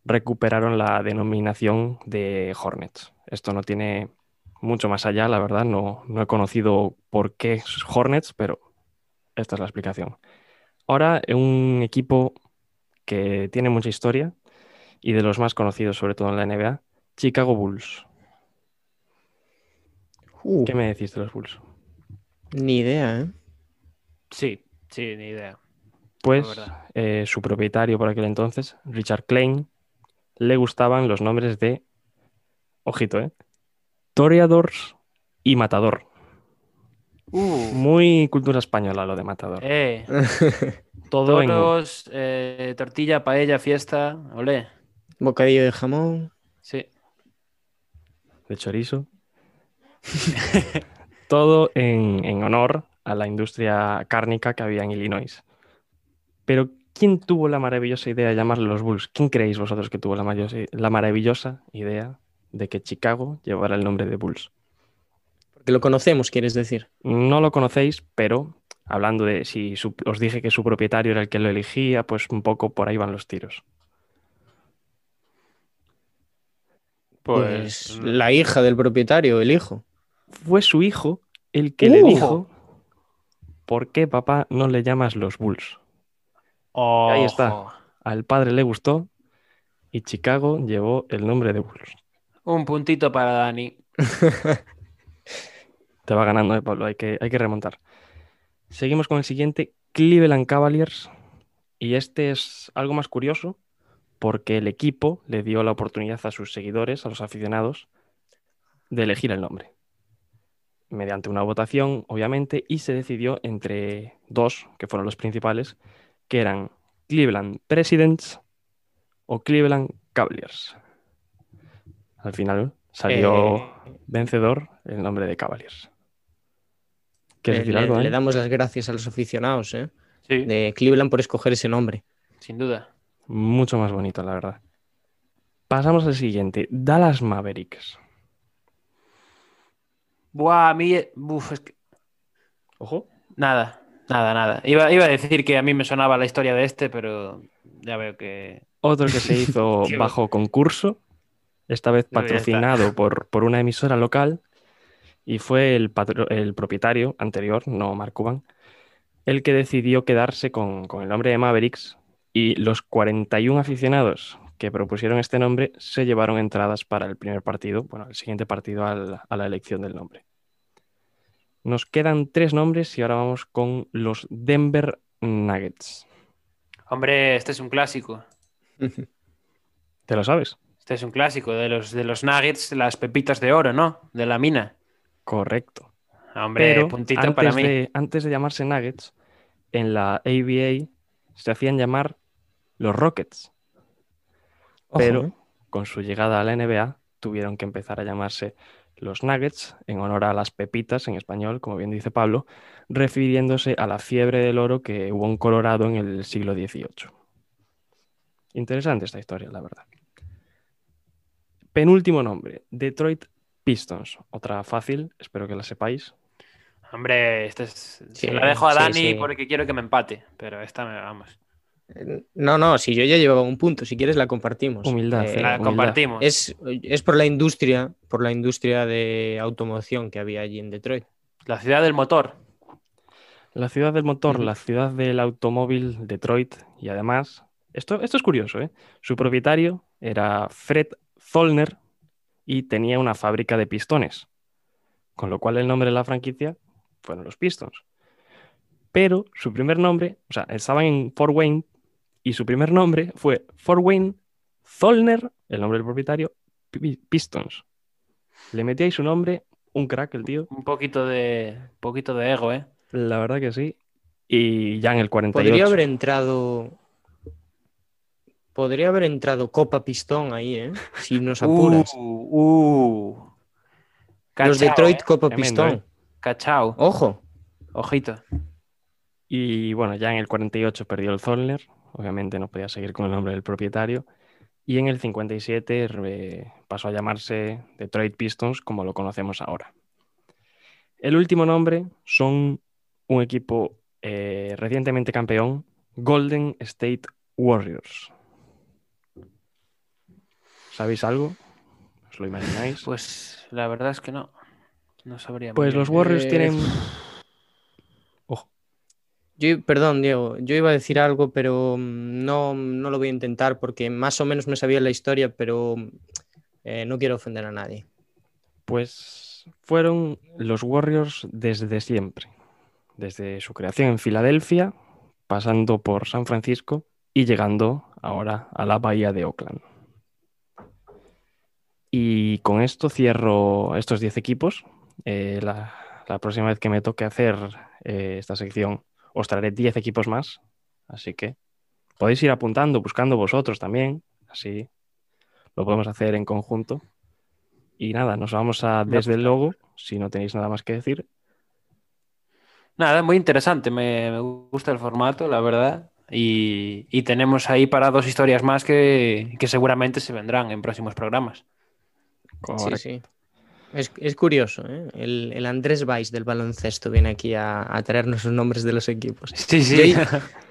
recuperaron la denominación de Hornets. Esto no tiene mucho más allá, la verdad, no, no he conocido por qué Hornets, pero esta es la explicación. Ahora, un equipo que tiene mucha historia y de los más conocidos, sobre todo en la NBA, Chicago Bulls. Uh, ¿Qué me decís de los Bulls? Ni idea, ¿eh? Sí, sí, ni idea. Pues eh, su propietario por aquel entonces, Richard Klein, le gustaban los nombres de, ojito, ¿eh? Toreadors y Matador. Uh, Muy cultura española lo de Matador. eh, (laughs) Todo en eh, tortilla, paella, fiesta, olé. Bocadillo de jamón. Sí. de chorizo. (laughs) Todo en, en honor a la industria cárnica que había en Illinois. Pero, ¿quién tuvo la maravillosa idea de llamarle los Bulls? ¿Quién creéis vosotros que tuvo la, maravillosa- la maravillosa idea de que Chicago llevara el nombre de Bulls? Porque lo conocemos, quieres decir. No lo conocéis, pero hablando de si su- os dije que su propietario era el que lo elegía, pues un poco por ahí van los tiros. Pues, la hija del propietario, el hijo. Fue su hijo el que le Uh. dijo, ¿por qué papá no le llamas los Bulls? ahí está. Al padre le gustó y Chicago llevó el nombre de Bulls. Un puntito para Dani. (laughs) Te va ganando, eh, Pablo, hay que, hay que remontar. Seguimos con el siguiente, Cleveland Cavaliers. Y este es algo más curioso porque el equipo le dio la oportunidad a sus seguidores, a los aficionados, de elegir el nombre. Mediante una votación, obviamente, y se decidió entre dos, que fueron los principales, que eran Cleveland Presidents o Cleveland Cavaliers. Al final salió Eh, vencedor el nombre de Cavaliers. ¿Quieres eh, decir le, algo? le eh? damos las gracias a los aficionados ¿eh? Sí, de Cleveland por escoger ese nombre. sin duda. Mucho más bonito, la verdad. Pasamos al siguiente, Dallas Mavericks. Buah, a mí. Uf, es que- Ojo. Nada, nada, nada. Iba, iba a decir que a mí me sonaba la historia de este, pero ya veo que. Otro que se hizo (laughs) bajo concurso, esta vez patrocinado por, por una emisora local, y fue el, patro- el propietario anterior, no Mark Cuban, el que decidió quedarse con, con el nombre de Mavericks y los 41 aficionados que propusieron este nombre se llevaron entradas para el primer partido, bueno, el siguiente partido al- a la elección del nombre. Nos quedan tres nombres y ahora vamos con los Denver Nuggets. Hombre, este es un clásico. (laughs) ¿Te lo sabes? Este es un clásico de los, de los Nuggets, las pepitas de oro, ¿no? De la mina. Correcto. Hombre, Pero puntito antes, para mí. de, antes de llamarse Nuggets, en la ABA se hacían llamar los Rockets. Pero ¿eh? con su llegada a la NBA tuvieron que empezar a llamarse los Nuggets en honor a las pepitas en español, como bien dice Pablo, refiriéndose a la fiebre del oro que hubo en Colorado en el siglo XVIII. Interesante esta historia, la verdad. Penúltimo nombre, Detroit Pistons. Otra fácil, espero que la sepáis. Hombre, este es... Sí, se la dejo a sí, Dani sí. porque quiero que me empate, pero esta me vamos. No, no, si yo ya llevaba un punto, si quieres la compartimos. Humildad, Eh, sí, La humildad. compartimos. es, es por la industria, por la industria de automoción que había allí en Detroit. La ciudad del motor. La ciudad del motor, la ciudad del automóvil, Detroit, y además, esto, esto es curioso, ¿eh? Su propietario era Fred Zollner y tenía una fábrica de pistones, con lo cual el nombre de la franquicia fueron los Pistons. Pero su primer nombre, o sea, estaban en Fort Wayne y su primer nombre fue Fort Wayne Zollner, el nombre del propietario, Pi- Pistons. Le metí ahí su nombre, un crack el tío. Un poquito de, un poquito de ego, ¿eh? La verdad que sí. Y ya en el 48. Podría haber entrado. Podría haber entrado Copa Pistón ahí, ¿eh? Si nos (laughs) apuras. Uh, uh. Los Detroit ¿eh? Copa Tremendo, Pistón. ¿eh? Cachao. Ojo. Ojito. Y bueno, ya en el 48 perdió el Zollner. Obviamente no podía seguir con el nombre del propietario. Y en el 57 re- pasó a llamarse Detroit Pistons como lo conocemos ahora. El último nombre son un equipo eh, recientemente campeón, Golden State Warriors. ¿Sabéis algo? ¿Os lo imagináis? Pues la verdad es que no. No sabría. Pues los Warriors Eh, tienen... Yo, perdón, Diego, yo iba a decir algo, pero mm, no, no lo voy a intentar porque más o menos me sabía la historia, pero eh, no quiero ofender a nadie. Pues fueron los Warriors desde siempre, desde su creación en Filadelfia, pasando por San Francisco y llegando ahora a la bahía de Oakland. Y con esto cierro estos 10 equipos. Eh, la, la próxima vez que me toque hacer eh, esta sección os traeré 10 equipos más, así que podéis ir apuntando, buscando vosotros también, así lo podemos hacer en conjunto. Y nada, nos vamos a desde el logo, si no tenéis nada más que decir. Nada, muy interesante. Me, me gusta el formato, la verdad. Y, y tenemos ahí para dos historias más que, que seguramente se vendrán en próximos programas. Correcto. Sí, sí. Es, es curioso, ¿eh? El, el Andrés Valls del baloncesto viene aquí a, a traernos los nombres de los equipos. Sí, sí.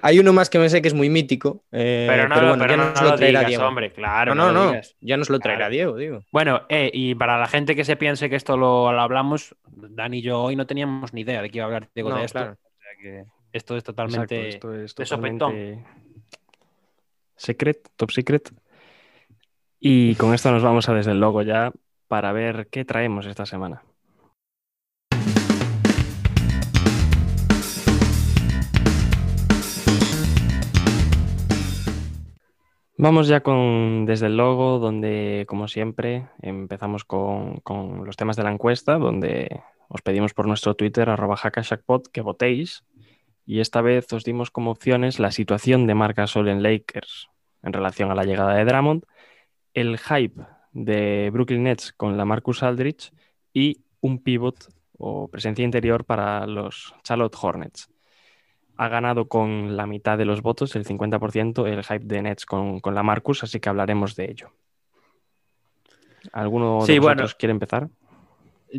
Hay uno más que me sé que es muy mítico, eh, pero no, pero bueno, pero ya no, nos no lo lo traerá digas, Diego. hombre, claro. no, no, no, ya nos lo traerá Claro. Diego, digo. Bueno, eh, y para la gente que se piense que esto lo, lo hablamos, Dani y yo hoy no teníamos ni idea de que iba a hablar Diego No, de esto. claro. O sea que esto es totalmente. Exacto, esto es de sopetón. totalmente secret, top secret. Y con esto nos vamos a desde el logo ya para ver qué traemos esta semana. Vamos ya con desde el logo, donde, como siempre, empezamos con, los temas de la encuesta, donde os pedimos por nuestro Twitter, arroba hackashackpod, que votéis. Y esta vez os dimos como opciones la situación de Marc Gasol en Lakers en relación a la llegada de Drummond, el hype de Brooklyn Nets con la Marcus Aldrich y un pivot o presencia interior para los Charlotte Hornets. Ha ganado con la mitad de los votos, el 50%, el hype de Nets con, con la Marcus, así que hablaremos de ello. ¿Alguno de Sí, vosotros bueno. quiere empezar?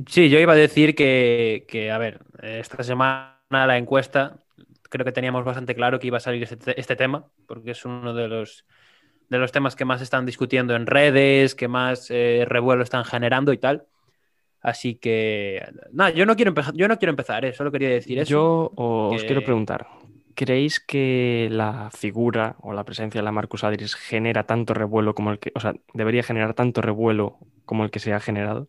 Sí, yo iba a decir que, que, a ver, esta semana la encuesta creo que teníamos bastante claro que iba a salir este, este tema, porque es uno de los, de los temas que más están discutiendo en redes, que más eh, revuelo están generando y tal. Así que, nada, yo no quiero empezar, yo no quiero empezar, eh, solo quería decir eso. Yo os que- quiero preguntar, ¿creéis que la figura o la presencia de la Marcus Aldridge genera tanto revuelo como el que, o sea, debería generar tanto revuelo como el que se ha generado?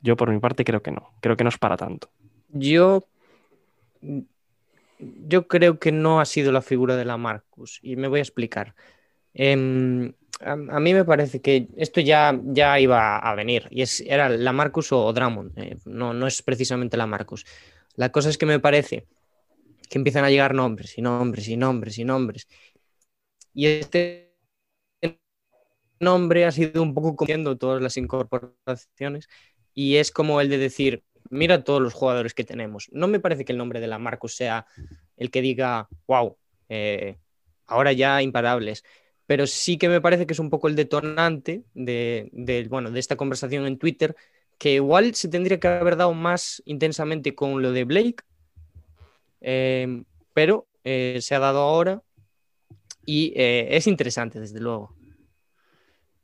Yo por mi parte creo que no, creo que no es para tanto. Yo, yo creo que no ha sido la figura de la Marcus y me voy a explicar. Em, a, mí me parece que esto ya, ya iba a venir y es, era la Marcus o, o eh, no, no es precisamente la Marcus. La cosa es que me parece que empiezan a llegar nombres y nombres y nombres y nombres. Y este nombre ha sido un poco comiendo todas las incorporaciones y es como el de decir, mira todos los jugadores que tenemos. No me parece que el nombre de la Marcus sea el que diga, wow, eh, ahora ya imparables, pero sí que me parece que es un poco el detonante de, bueno, de esta conversación en Twitter, que igual se tendría que haber dado más intensamente con lo de Blake, eh, pero eh, se ha dado ahora y eh, es interesante, desde luego.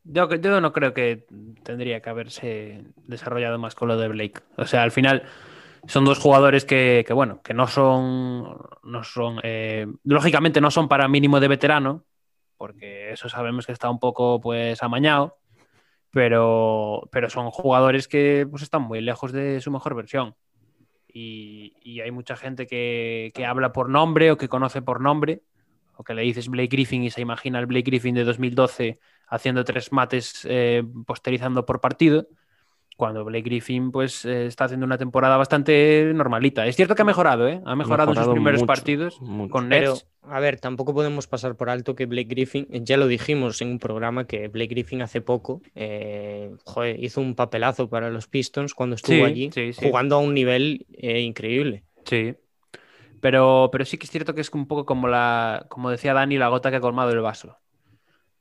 Yo, yo, no creo que tendría que haberse desarrollado más con lo de Blake. O sea, al final son dos jugadores que, que bueno, que no son, no son, eh, lógicamente no son para mínimo de veterano, porque eso sabemos que está un poco pues amañado, pero, pero son jugadores que pues están muy lejos de su mejor versión. Y, hay mucha gente que, que, habla por nombre o que conoce por nombre, o que le dices Blake Griffin y se imagina el Blake Griffin de 2012 haciendo tres mates eh, posterizando por partido, cuando Blake Griffin pues eh, está haciendo una temporada bastante normalita. Es cierto que ha mejorado, ¿eh? Ha mejorado, en sus primeros mucho, partidos mucho. con Pero, Nets. a ver, tampoco podemos pasar por alto que Blake Griffin, ya lo dijimos en un programa que Blake Griffin hace poco eh, joder, hizo un papelazo para los Pistons cuando estuvo Sí, allí, sí, sí. jugando a un nivel eh, increíble. Sí. Pero, pero sí que es cierto que es un poco como la, como decía Dani, la gota que ha colmado el vaso.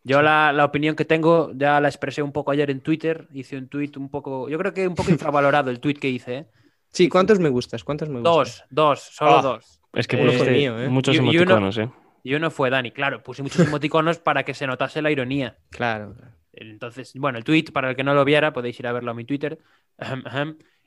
Yo Sí. la, la opinión que tengo ya la expresé un poco ayer en Twitter. Hice un tweet un poco, yo creo que un poco (laughs) infravalorado el tweet que hice. ¿eh? Sí, ¿cuántos me gustas? ¿Cuántos me gustas? Dos, dos, solo Ah. dos. Es que Eh, pusiste mío, ¿eh? muchos Y- y uno- emoticonos, ¿eh? Y uno fue Dani, claro, puse muchos emoticonos para que se notase la ironía. Claro. Entonces, bueno, el tweet, para el que no lo viera, podéis ir a verlo a mi Twitter.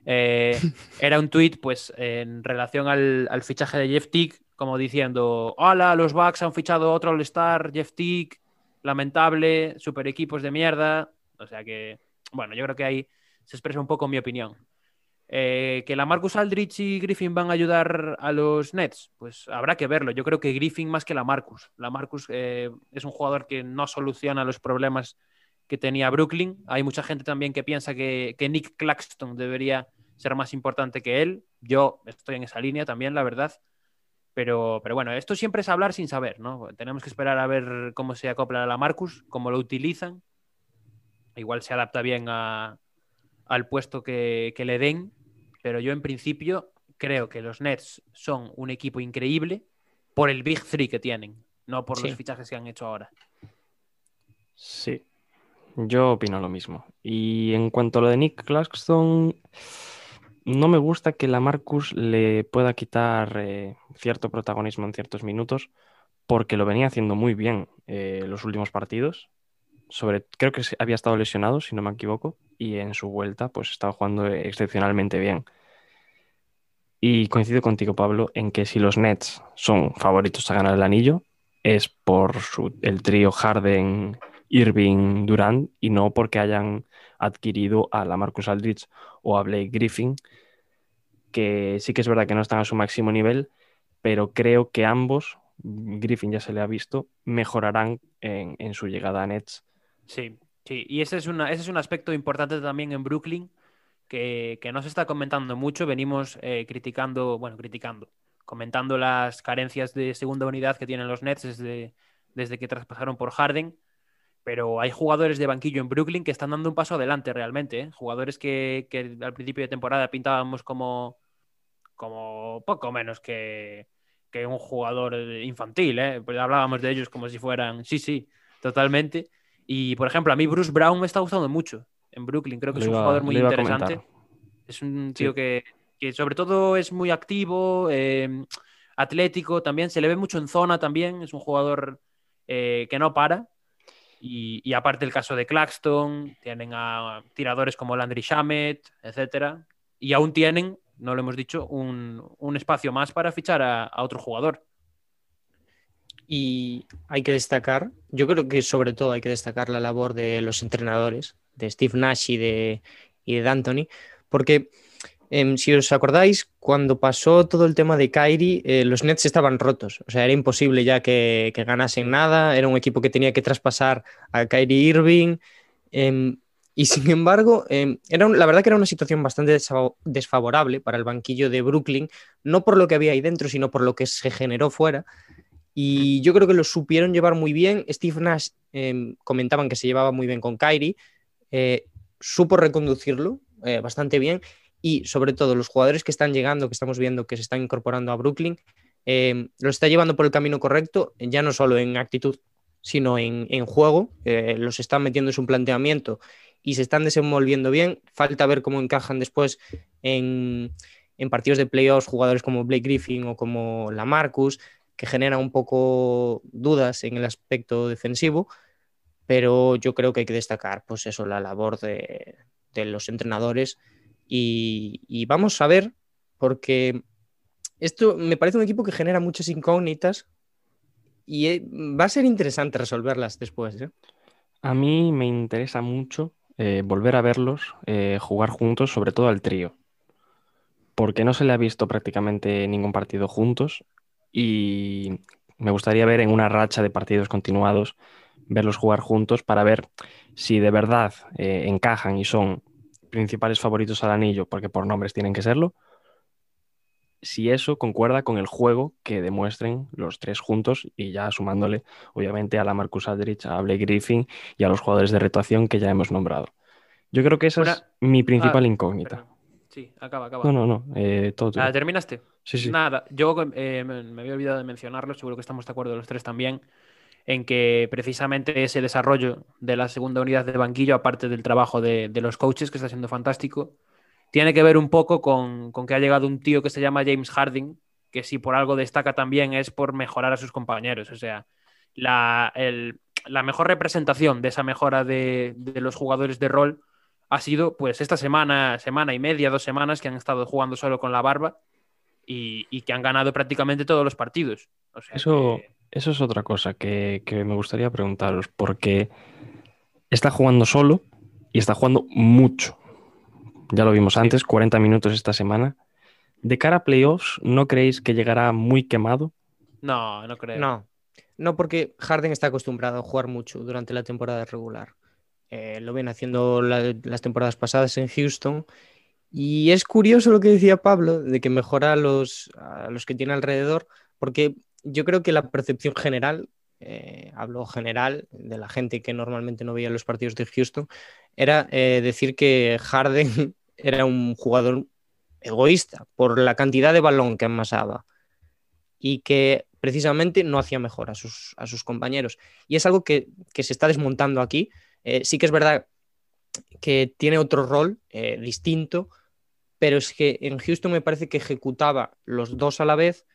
Eh, era un tweet, pues, en relación al, al fichaje de Jeff Tick, como diciendo: Hola, los Bucks han fichado otro All-Star, Jeff Tick, lamentable, super equipos de mierda. O sea que, bueno, yo creo que ahí se expresa un poco mi opinión. Eh, que la Marcus Aldrich y Griffin van a ayudar a los Nets, pues habrá que verlo. Yo creo que Griffin más que la Marcus. La Marcus eh, es un jugador que no soluciona los problemas que tenía Brooklyn. Hay mucha gente también que piensa que, que, Nick Claxton debería ser más importante que él. Yo estoy en esa línea también, la verdad. Pero, pero bueno, esto siempre es hablar sin saber, ¿no? Tenemos que esperar a ver cómo se acopla a la Marcus, cómo lo utilizan. Igual se adapta bien a, al puesto que, que le den. Pero yo en principio creo que los Nets son un equipo increíble por el Big Three que tienen, no por Sí. los fichajes que han hecho ahora. Sí, yo opino lo mismo. Y en cuanto a lo de Nick Claxton, no me gusta que la Marcus le pueda quitar eh, cierto protagonismo en ciertos minutos, porque lo venía haciendo muy bien eh, los últimos partidos. Sobre, creo que había estado lesionado, si no me equivoco, y en su vuelta, pues estaba jugando excepcionalmente bien. Y coincido contigo, Pablo, en que si los Nets son favoritos a ganar el anillo, es por su- el trío Harden, Irving, Durant, y no porque hayan adquirido a la Marcus Aldridge o a Blake Griffin, que sí que es verdad que no están a su máximo nivel, pero creo que ambos, Griffin ya se le ha visto, mejorarán en, su llegada a Nets. Sí, sí. Y ese es, una, ese es un aspecto importante también en Brooklyn que, que no se está comentando mucho. Venimos eh, criticando, bueno, criticando, comentando las carencias de segunda unidad que tienen los Nets desde, desde que traspasaron por Harden. Pero hay jugadores de banquillo en Brooklyn que están dando un paso adelante realmente. ¿eh? Jugadores que, que al principio de temporada pintábamos como, como poco menos que, que un jugador infantil. ¿eh? Pues hablábamos de ellos como si fueran, sí, sí, totalmente. Y por ejemplo, a mí Bruce Brown me está gustando mucho en Brooklyn. Creo que es un iba- jugador muy interesante. Es un tío Sí. que, que sobre todo es muy activo, eh, atlético también. Se le ve mucho en zona también. Es un jugador que no para. Y, aparte el caso de Claxton, tienen a tiradores como Landry Shamet, etcétera. Y aún tienen no lo hemos dicho, un, un espacio más para fichar a, a, otro jugador. Y hay que destacar, yo creo que sobre todo hay que destacar la labor de los entrenadores, de Steve Nash y de, y de D'Antoni, porque eh, si os acordáis, cuando pasó todo el tema de Kyrie, eh, los Nets estaban rotos. O sea, era imposible ya que, que, ganasen nada. Era un equipo que tenía que traspasar a Kyrie Irving. Eh, y sin (laughs) embargo, era un, la verdad que era una situación bastante desfavorable para el banquillo de Brooklyn, no por lo que había ahí dentro, sino por lo que se generó fuera. Y yo creo que lo supieron llevar muy bien. Steve Nash comentaban que se llevaba muy bien con Kyrie. Eh, supo reconducirlo bastante bien y sobre todo los jugadores que están llegando, que estamos viendo que se están incorporando a Brooklyn, eh, lo está llevando por el camino correcto, ya no solo en actitud, sino en, juego, eh, los están metiendo en su planteamiento y se están desenvolviendo bien. Falta ver cómo encajan después en, partidos de playoffs jugadores como Blake Griffin o como Lamarcus, que generan un poco dudas en el aspecto defensivo, pero yo creo que hay que destacar, pues eso, la labor de los entrenadores y, vamos a ver, porque esto me parece un equipo que genera muchas incógnitas y eh, va a ser interesante resolverlas después. ¿eh? A mí me interesa mucho eh, volver a verlos jugar juntos, sobre todo al trío, porque no se le ha visto prácticamente ningún partido juntos y me gustaría ver en una racha de partidos continuados, verlos jugar juntos para ver si de verdad encajan y son principales favoritos al anillo, porque por nombres tienen que serlo, si eso concuerda con el juego que demuestren los tres juntos y ya sumándole, obviamente, a la Marcus Aldrich, a Blake Griffin y a los jugadores de rotación que ya hemos nombrado. Yo creo que esa Una... es mi principal ah, incógnita. Perdón. Sí, acaba, acaba. No, no, no. Eh, todo, todo. Ah, ¿Terminaste? Sí, sí. Nada, yo eh, me había olvidado de mencionarlo, seguro que estamos de acuerdo los tres también en que precisamente ese desarrollo de la segunda unidad de banquillo, aparte del trabajo de, los coaches, que está siendo fantástico, tiene que ver un poco con, con, que ha llegado un tío que se llama James Harding, que si por algo destaca también es por mejorar a sus compañeros. O sea, la, el, la mejor representación de esa mejora de, de, los jugadores de rol ha sido pues esta semana, semana y media, dos semanas que han estado jugando solo con la barba y, y que han ganado prácticamente todos los partidos. O sea, Eso... que... Eso es otra cosa que, que, me gustaría preguntaros, porque está jugando solo y está jugando mucho. Ya lo vimos antes, 40 minutos esta semana. De cara a playoffs, ¿no creéis que llegará muy quemado? No, no creo. No, no porque Harden está acostumbrado a jugar mucho durante la temporada regular. Eh, lo viene haciendo la, las temporadas pasadas en Houston. Y es curioso lo que decía Pablo, de que mejora a los, a los que tiene alrededor, porque yo creo que la percepción general, eh, hablo general de la gente que normalmente no veía los partidos de Houston, era eh, decir que Harden (laughs) era un jugador egoísta por la cantidad de balón que amasaba y que precisamente no hacía mejor a sus, a sus compañeros. Y es algo que, se está desmontando aquí. Eh, sí que es verdad que tiene otro rol distinto, pero es que en Houston me parece que ejecutaba los dos a la vez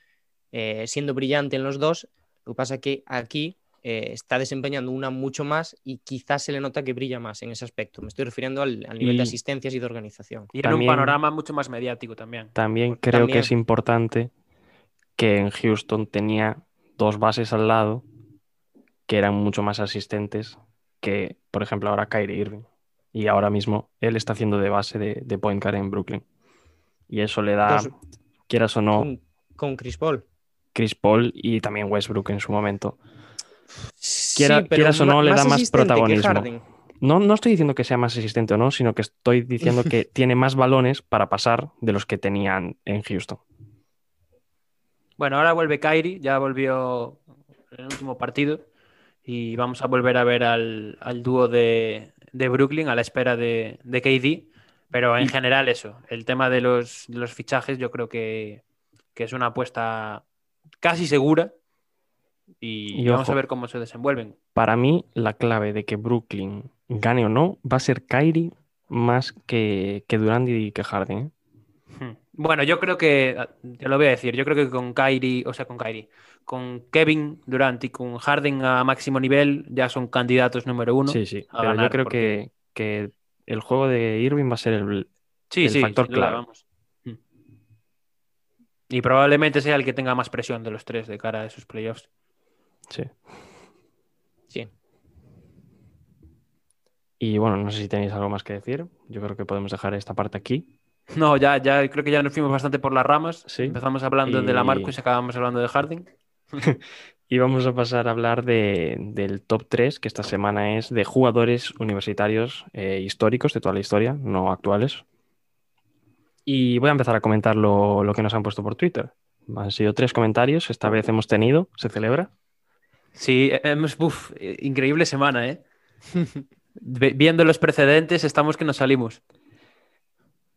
eh, siendo brillante en los dos. Lo que pasa es que aquí eh, está desempeñando una mucho más y quizás se le nota que brilla más en ese aspecto. Me estoy refiriendo al, al nivel y, de asistencias y de organización. Y en un panorama mucho más mediático también. También creo también. que es importante que en Houston tenía dos bases al lado que eran mucho más asistentes que, por ejemplo, ahora Kyrie Irving. Y ahora mismo él está haciendo de base de, de point guard en Brooklyn. Y eso le da, dos, quieras o no. Con, con Chris Paul. Chris Paul y también Westbrook en su momento. Quiera, sí, quieras o no, le da más protagonismo. No, no estoy diciendo que sea más asistente o no, sino que estoy diciendo que (laughs) tiene más balones para pasar de los que tenían en Houston. Bueno, ahora vuelve Kyrie, ya volvió en el último partido y vamos a volver a ver al, al dúo de, de, Brooklyn a la espera de, de KD. Pero en general eso, el tema de los, de los fichajes yo creo que, que es una apuesta casi segura y, y vamos ojo, a ver cómo se desenvuelven. Para mí, la clave de que Brooklyn gane o no va a ser Kyrie más que, que Durant y que Harden. ¿eh? Hmm. Bueno, yo creo que, te lo voy a decir, yo creo que con Kyrie, o sea, con Kyrie, con Kevin Durant y con Harden a máximo nivel ya son candidatos número uno. Sí, sí, pero yo creo porque... que, que, el juego de Irving va a ser el, sí, el sí, factor clave. Vamos. Y probablemente sea el que tenga más presión de los tres de cara a esos playoffs. Sí. Sí. Y bueno, no sé si tenéis algo más que decir. Yo creo que podemos dejar esta parte aquí. No, ya, ya creo que ya nos fuimos bastante por las ramas. Sí. Empezamos hablando de la Y- Marcus y acabamos hablando de Harding. (laughs) Y vamos a pasar a hablar de- del top 3, que esta semana es de jugadores universitarios eh, históricos de toda la historia, no actuales. Y voy a empezar a comentar lo, lo que nos han puesto por Twitter. Han sido tres comentarios, esta vez hemos tenido, se celebra. Sí, hemos, uf, eh, increíble semana, ¿eh? Viendo los precedentes, estamos que nos salimos.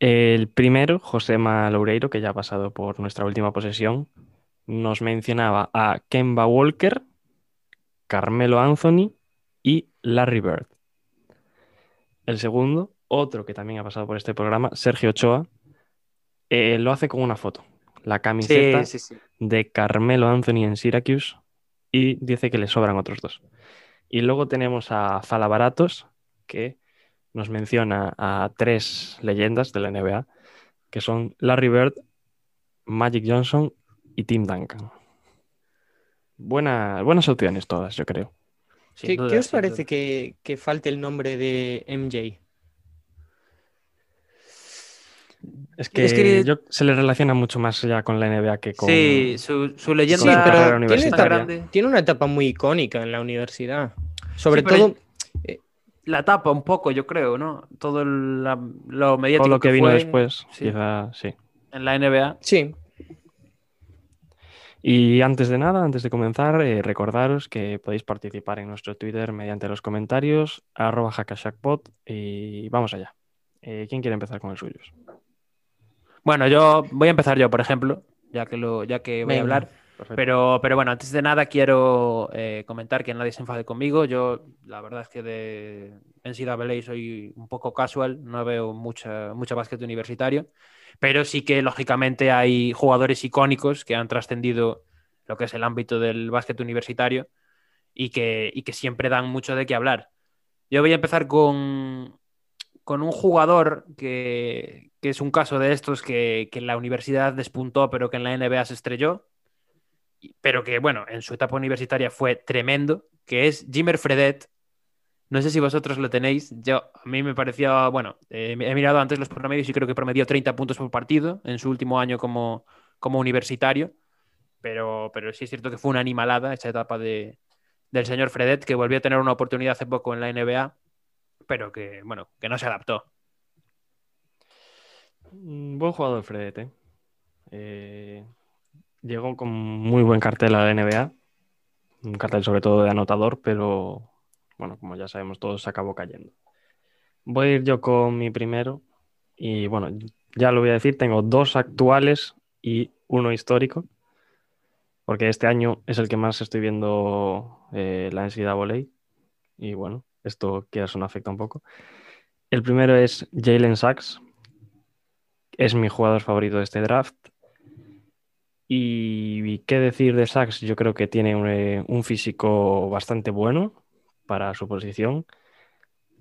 El primero, Josema Loureiro, que ya ha pasado por nuestra última posesión, nos mencionaba a Kemba Walker, Carmelo Anthony y Larry Bird. El segundo, otro que también ha pasado por este programa, Sergio Ochoa, eh, lo hace con una foto, la camiseta sí, sí. de Carmelo Anthony en Syracuse y dice que le sobran otros dos. Y luego tenemos a Falabaratos, que nos menciona a tres leyendas de la NBA, que son Larry Bird, Magic Johnson y Tim Duncan. Buena- buenas opciones todas, yo creo. ¿Qué, duda, qué os parece que, que falte el nombre de MJ? Es que, Es que- yo- se le relaciona mucho más ya con la NBA que con... Sí, su, su leyenda Sí, pero tiene universitaria. grande. Tiene una etapa muy icónica en la universidad. Sobre Sí, todo, La tapa un poco, yo creo, ¿no? Todo el- la- lo mediático todo lo que, vino fue después, sí. quizá sí. en la NBA. sí, Y antes de nada, antes de comenzar, eh, recordaros que podéis participar en nuestro Twitter mediante los comentarios, arroba y vamos allá. Eh, ¿Quién quiere empezar con el suyo? Bueno, yo voy a empezar yo, por ejemplo, ya que, lo, ya que voy a hablar. Pero, pero bueno, antes de nada quiero eh, comentar que nadie se enfade conmigo. Yo, la verdad es que de NCAA soy un poco casual, no veo mucha, mucho básquet universitario, pero sí que lógicamente hay jugadores icónicos que han trascendido lo que es el ámbito del básquet universitario y que, y que siempre dan mucho de qué hablar. Yo voy a empezar con, con un jugador que, que es un caso de estos que, que en la universidad despuntó, pero que en la NBA se estrelló pero que, bueno, en su etapa universitaria fue tremendo, que es Jimmer Fredet. No sé si vosotros lo tenéis. Yo, a mí me parecía, bueno, eh, he mirado antes los promedios y creo que promedió 30 puntos por partido en su último año como, como universitario. Pero, pero sí es cierto que fue una animalada esa etapa de, del señor Fredet, que volvió a tener una oportunidad hace poco en la NBA, pero que, bueno, que no se adaptó. Mm, Buen jugador Fredet, ¿eh? Llegó con muy buen cartel a la NBA, un cartel sobre todo de anotador, pero bueno, como ya sabemos todos, se acabó cayendo. Voy a ir yo con mi primero y bueno, ya lo voy a decir, tengo dos actuales y uno histórico, porque este año es el que más estoy viendo eh, la NCAA y bueno, esto quieras o no afecta un poco. El primero es Jalen Sachs, es mi jugador favorito de este draft. Y qué decir de Sachs, yo creo que tiene un, eh, un físico bastante bueno para su posición.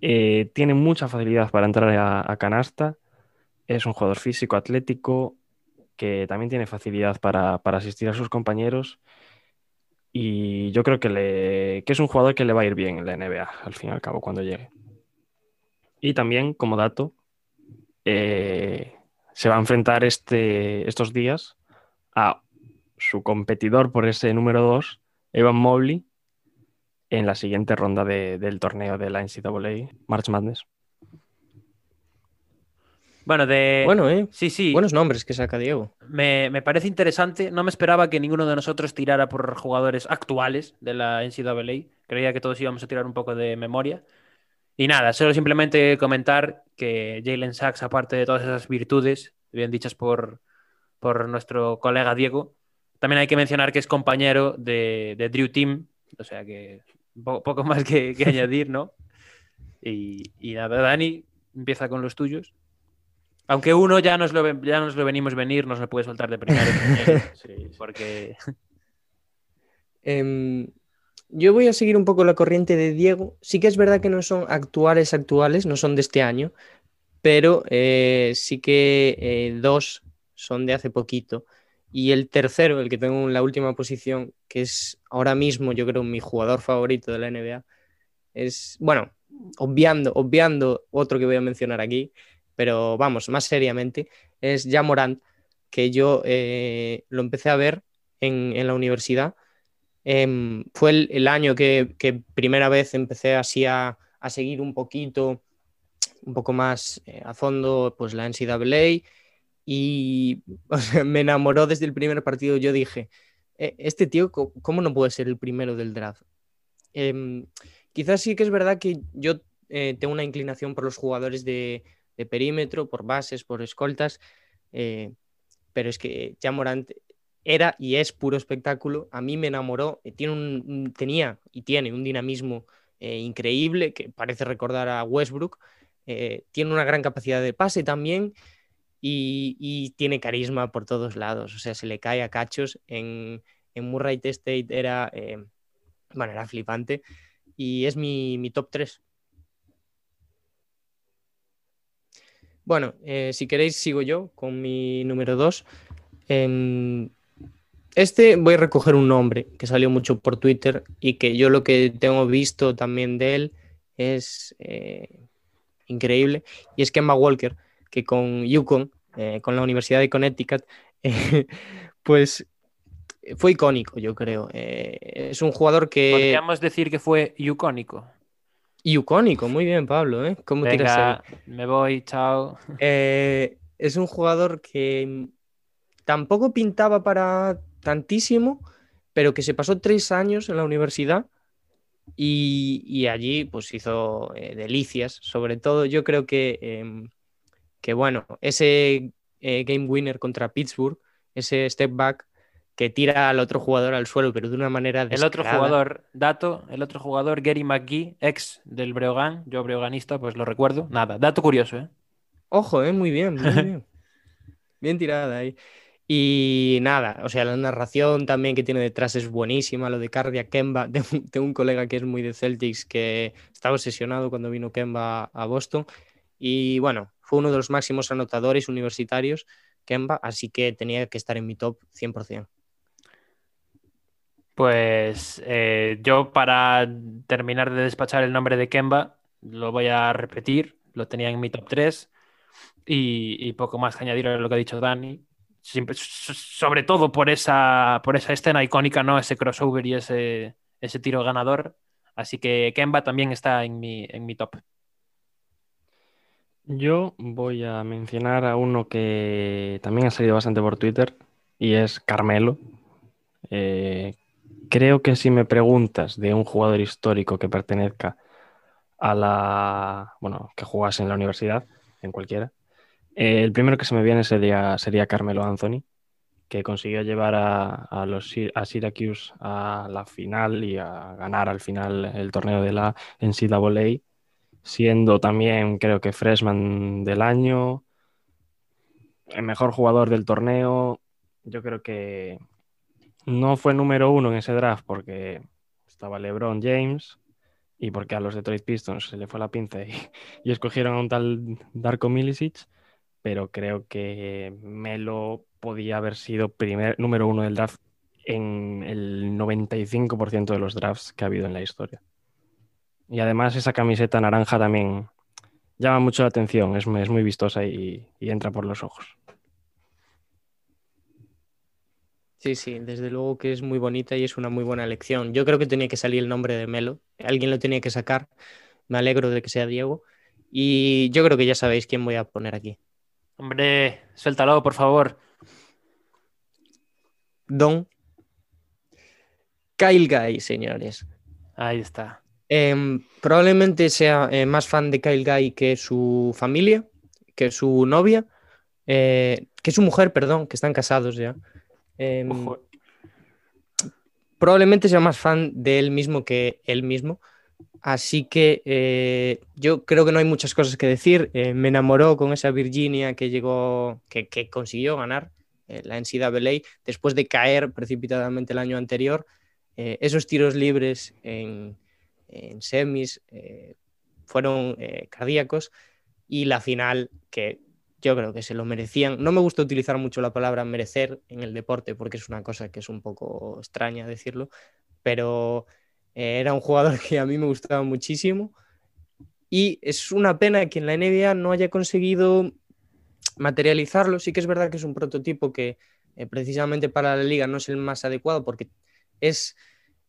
Eh, tiene mucha facilidad para entrar a, canasta. Es un jugador físico, atlético, que también tiene facilidad para, para asistir a sus compañeros. Y yo creo que, le, que es un jugador que le va a ir bien en la NBA, al fin y al cabo, cuando llegue. Y también, como dato, eh, se va a enfrentar este, estos días a su competidor por ese número 2, Evan Mobley, en la siguiente ronda de- del torneo de la NCAA, March Madness. Bueno, de... bueno, ¿eh? sí, sí. Buenos nombres que saca Diego. Me, me parece interesante. No me esperaba que ninguno de nosotros tirara por jugadores actuales de la NCAA. Creía que todos íbamos a tirar un poco de memoria. Y nada, solo simplemente comentar que Jalen Sachs, aparte de todas esas virtudes, bien dichas por, por nuestro colega Diego, también hay que mencionar que es compañero de, de Drew Team. O sea que po- poco (laughs) más que, que añadir, ¿no? Y, y nada, Dani, empieza con los tuyos. Aunque uno ya nos lo, ya nos lo venimos venir, nos lo puede soltar de primero. (laughs) porque Em, yo voy a seguir un poco la corriente de Diego. Sí que es verdad que no son actuales, actuales, no son de este año, pero eh, sí que eh, dos son de hace poquito. Y el tercero, el que tengo en la última posición, que es ahora mismo, yo creo, mi jugador favorito de la NBA, es, bueno, obviando, obviando otro que voy a mencionar aquí, pero vamos, más seriamente, es Jamorant, que yo eh, lo empecé a ver en, la universidad. Em, fue el, año que, primera vez empecé así a, seguir un poquito, un poco más eh, a fondo, pues la NCAA y (laughs) me enamoró desde el primer partido. Yo dije, e, este tío, ¿cómo no puede ser el primero del draft? Em, quizás sí que es verdad que yo eh, tengo una inclinación por los jugadores de, perímetro, por bases, por escoltas, eh, pero es que ya Morant era y es puro espectáculo. A mí me enamoró, eh, tiene un, tenía y tiene un dinamismo increíble que parece recordar a Westbrook. tiene una gran capacidad de pase también y, tiene carisma por todos lados. O sea, se le cae a cachos. En, en Murray State era, eh, bueno, era flipante y es mi, top 3. Bueno, eh, si queréis sigo yo con mi número 2. Este voy a recoger un nombre que salió mucho por Twitter y que yo lo que tengo visto también de él es eh, increíble y es Kemba Walker que con Yukon, eh, con la Universidad de Connecticut, (laughs) eh, pues fue icónico, yo creo. Es un jugador que... Podríamos decir que fue icónico. Icónico, muy bien, Pablo. ¿eh? ¿Cómo Venga, me voy, chao. es un jugador que tampoco pintaba para tantísimo, pero que se pasó tres años en la universidad y, allí pues hizo delicias. Sobre todo, yo creo que em, que bueno, ese eh, game winner contra Pittsburgh, ese step back que tira al otro jugador al suelo, pero de una manera El otro jugador, dato, el otro jugador, Gary McGee, ex del Breogán, yo breoganista, pues lo recuerdo. Nada, dato curioso, ¿eh? Ojo, ¿eh? Muy bien, muy (laughs) bien. bien tirada ahí. Y nada, o sea, la narración también que tiene detrás es buenísima, lo de Cardia Kemba, (laughs) de un colega que es muy de Celtics que estaba obsesionado cuando vino Kemba a Boston. Y bueno, fue uno de los máximos anotadores universitarios, Kemba, así que tenía que estar en mi top 100%. Pues eh, yo para terminar de despachar el nombre de Kemba, lo voy a repetir, lo tenía en mi top 3 y, poco más que añadir a lo que ha dicho Dani. Sobre todo por esa, por esa escena icónica, ¿no? Ese crossover y ese, ese tiro ganador. Así que Kemba también está en mi, en mi top. Yo voy a mencionar a uno que también ha salido bastante por Twitter y es Carmelo. Eh, creo que si me preguntas de un jugador histórico que pertenezca a la, bueno, que jugase en la universidad, en cualquiera, eh, el primero que se me viene sería, sería Carmelo Anthony, que consiguió llevar a, los, a Syracuse a la final y a ganar al final el torneo de la NCAA siendo también creo que freshman del año, el mejor jugador del torneo. Yo creo que no fue número uno en ese draft porque estaba LeBron James y porque a los Detroit Pistons se le fue la pinza y, (laughs) escogieron a un tal Darko Milicic, pero creo que Melo podía haber sido primer, número uno del draft en el 95% de los drafts que ha habido en la historia. Y además esa camiseta naranja también llama mucho la atención, es, es muy vistosa y, entra por los ojos. Sí, sí, desde luego que es muy bonita y es una muy buena elección. Yo creo que tenía que salir el nombre de Melo, alguien lo tenía que sacar. Me alegro de que sea Diego. Y yo creo que ya sabéis quién voy a poner aquí. Hombre, suéltalo, por favor. Don Kyle Guy, señores. Ahí está. Em, probablemente sea eh, más fan de Kyle Guy que su familia, que su novia, eh, que su mujer, perdón, que están casados ya. Em, probablemente sea más fan de él mismo que él mismo. Así que eh, yo creo que no hay muchas cosas que decir. me enamoró con esa Virginia que llegó, que, consiguió ganar la NCAA después de caer precipitadamente el año anterior. esos tiros libres en, semis eh, fueron eh, cardíacos y la final que yo creo que se lo merecían. No me gusta utilizar mucho la palabra merecer en el deporte porque es una cosa que es un poco extraña decirlo, pero eh, era un jugador (laughs) que a mí me gustaba muchísimo y es una pena que en la NBA no haya conseguido materializarlo. Sí que es verdad que es un prototipo que eh, precisamente para la liga no es el más adecuado porque es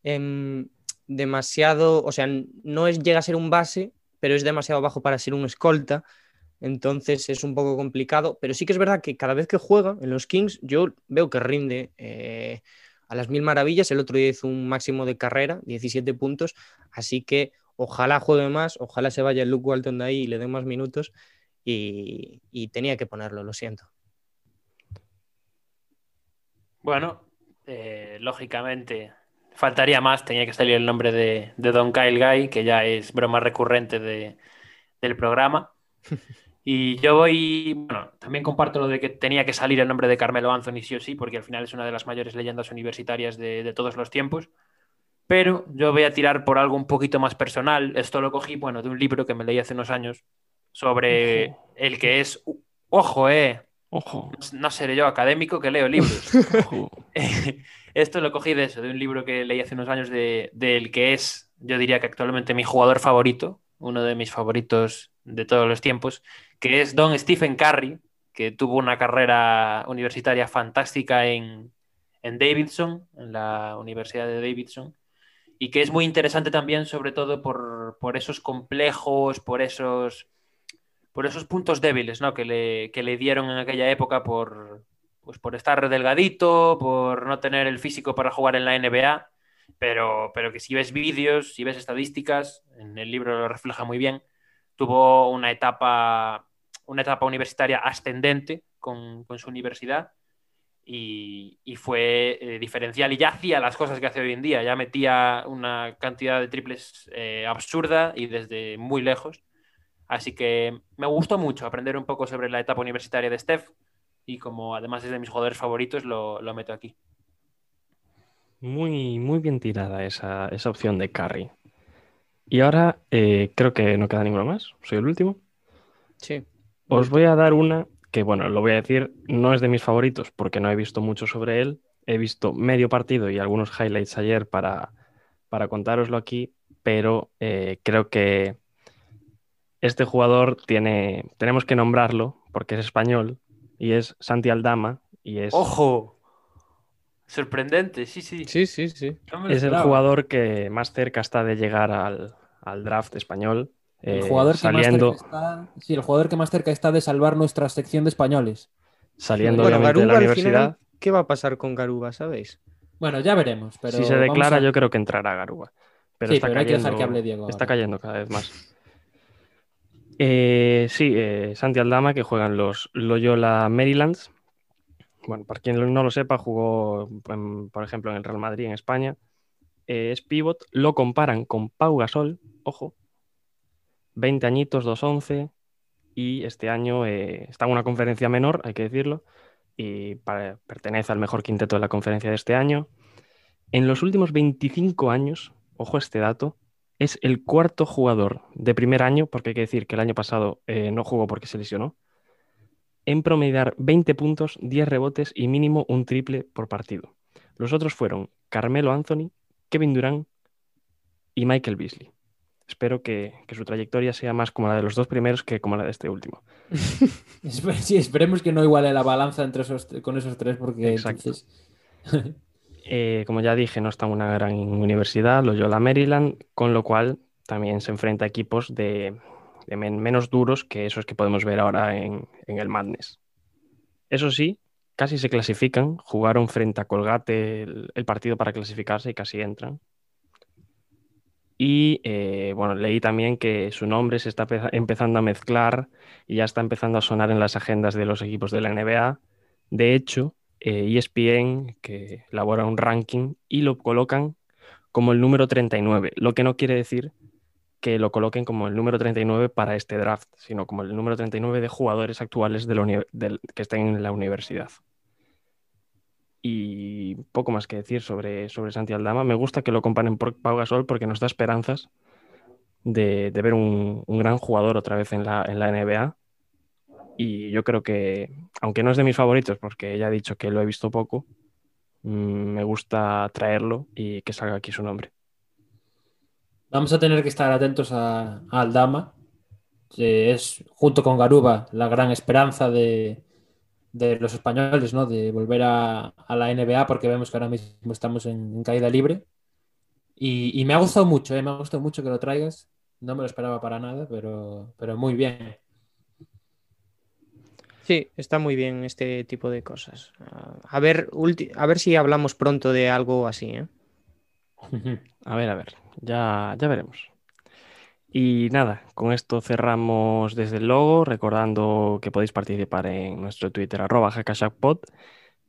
em, demasiado, o sea, no es, llega a ser un base, pero es demasiado bajo para ser un escolta entonces es un poco complicado, pero sí que es verdad que cada vez que juega en los Kings, yo veo que rinde eh, a las mil maravillas. El otro día hizo un máximo de carrera, 17 puntos, así que ojalá juegue más, ojalá se vaya el Luke Walton de ahí y le dé más minutos. Y, tenía que ponerlo, lo siento. Bueno, eh, lógicamente faltaría más, tenía que salir el nombre de, Don Kyle Guy, que ya es broma recurrente del programa. (laughs) Y yo voy, bueno, también comparto lo de que tenía que salir el nombre de Carmelo Anthony sí o sí, porque al final es una de las mayores leyendas universitarias de, todos los tiempos. Pero yo voy a tirar por algo un poquito más personal. Esto lo cogí, bueno, de un libro que me leí hace unos años sobre el que es, ojo, eh, ojo, no seré yo académico que leo libros. (laughs) (laughs) Esto lo cogí de eso, de un libro que leí hace unos años del de, que es, yo diría que actualmente mi jugador favorito, uno de mis favoritos de todos los tiempos, que es Don Stephen Curry, que tuvo una carrera universitaria fantástica en, Davidson, en la Universidad de Davidson, y que es muy interesante también, sobre todo por, esos complejos, por esos, por esos puntos débiles ¿no? que, le, le dieron en aquella época por, pues por estar delgadito, por no tener el físico para jugar en la NBA, pero, pero que si ves vídeos, si ves estadísticas, en el libro lo refleja muy bien, tuvo una etapa, una etapa universitaria ascendente con, su universidad y, fue eh, diferencial y ya hacía las cosas que hace hoy en día, ya metía una cantidad de triples eh, absurda y desde muy lejos. Así que me gustó mucho aprender un poco sobre la etapa universitaria de Steph y como además es de mis jugadores favoritos, lo, meto aquí. Muy, muy bien tirada esa, esa opción de Curry. Y ahora eh, creo que no queda ninguno más. Soy el último. Sí. Os voy a dar una que, bueno, lo voy a decir, no es de mis favoritos porque no he visto mucho sobre él. He visto medio partido y algunos highlights ayer para, para contároslo aquí, pero eh, creo que este jugador tiene, tenemos que nombrarlo porque es español y es Santi Aldama y es... ¡Ojo! Sorprendente, sí, sí. Sí, sí, sí. es el jugador que más cerca está de llegar al, draft español. El eh, jugador que más cerca está, sí, el jugador que más cerca está de salvar nuestra sección de españoles. Saliendo de la universidad. ¿Qué va a pasar con Garuba, sabéis? Bueno, ya veremos. Pero si se declara, yo creo que entrará Garuba. Pero sí, está pero hay que dejar que hable Diego. Está cayendo cada vez más. Eh, sí, eh, Santi Aldama, que juegan los Loyola Marylands, bueno, para quien no lo sepa, jugó, por ejemplo, en el Real Madrid en España. Eh, es pivot, lo comparan con Pau Gasol, ojo, 20 añitos, 2-11, y este año eh, está en una conferencia menor, hay que decirlo, y pertenece al mejor quinteto de la conferencia de este año. En los últimos 25 años, ojo este dato, es el cuarto jugador de primer año, porque hay que decir que el año pasado eh, no jugó porque se lesionó, en promediar 20 puntos, 10 rebotes y mínimo un triple por partido. Los otros fueron Carmelo Anthony, Kevin Durant y Michael Beasley. Espero que, su trayectoria sea más como la de los dos primeros que como la de este último. (laughs) sí, esperemos que no iguale la balanza entre esos, con esos tres porque (laughs) eh, como ya dije, no está en una gran universidad, lo la Maryland, con lo cual también se enfrenta a equipos de, menos duros que esos que podemos ver ahora en, el Madness. Eso sí, casi se clasifican, jugaron frente a Colgate el, partido para clasificarse y casi entran. Y eh, bueno, leí también que su nombre se está empezando a mezclar y ya está empezando a sonar en las agendas de los equipos de la NBA. De hecho, ESPN, e que elabora un ranking, y lo colocan como el número 39, lo que no quiere decir que lo coloquen como el número 39 para este draft, sino como el número 39 de jugadores actuales de que estén en la universidad. Y poco más que decir sobre, sobre Santi Aldama. Me gusta que lo comparen por Pau Gasol porque nos da esperanzas de, ver un, gran jugador otra vez en la, en la NBA. Y yo creo que, aunque no es de mis favoritos, porque ya he dicho que lo he visto poco, mm, me gusta traerlo y que salga aquí su nombre. Vamos a tener que estar atentos a, a Aldama, que es junto con Garuba la gran esperanza de, de los españoles, ¿no? De volver a, la NBA, porque vemos que ahora mismo estamos en, caída libre. Y, y, me ha gustado mucho, ¿eh? me ha gustado mucho que lo traigas. No me lo esperaba para nada, pero, pero muy bien. Sí, está muy bien este tipo de cosas. A ver, a ver si hablamos pronto de algo así. ¿eh? A ver, a ver, ya, ya veremos. Y nada, con esto cerramos desde el logo, recordando que podéis participar en nuestro Twitter arroba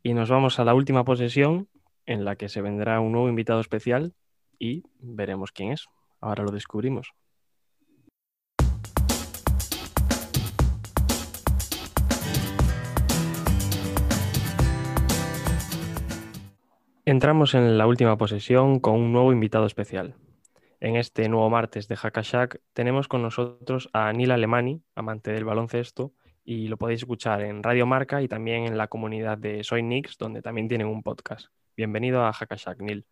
y nos vamos a la última posesión en la que se vendrá un nuevo invitado especial y veremos quién es. Ahora lo descubrimos. Entramos en la última posesión con un nuevo invitado especial. En este nuevo martes de Hackashack tenemos con nosotros a Neil Alemani, amante del baloncesto, y lo podéis escuchar en Radio Marca y también en la comunidad de Soy Knicks, donde también tienen un podcast. Bienvenido a Hackashack, Neil.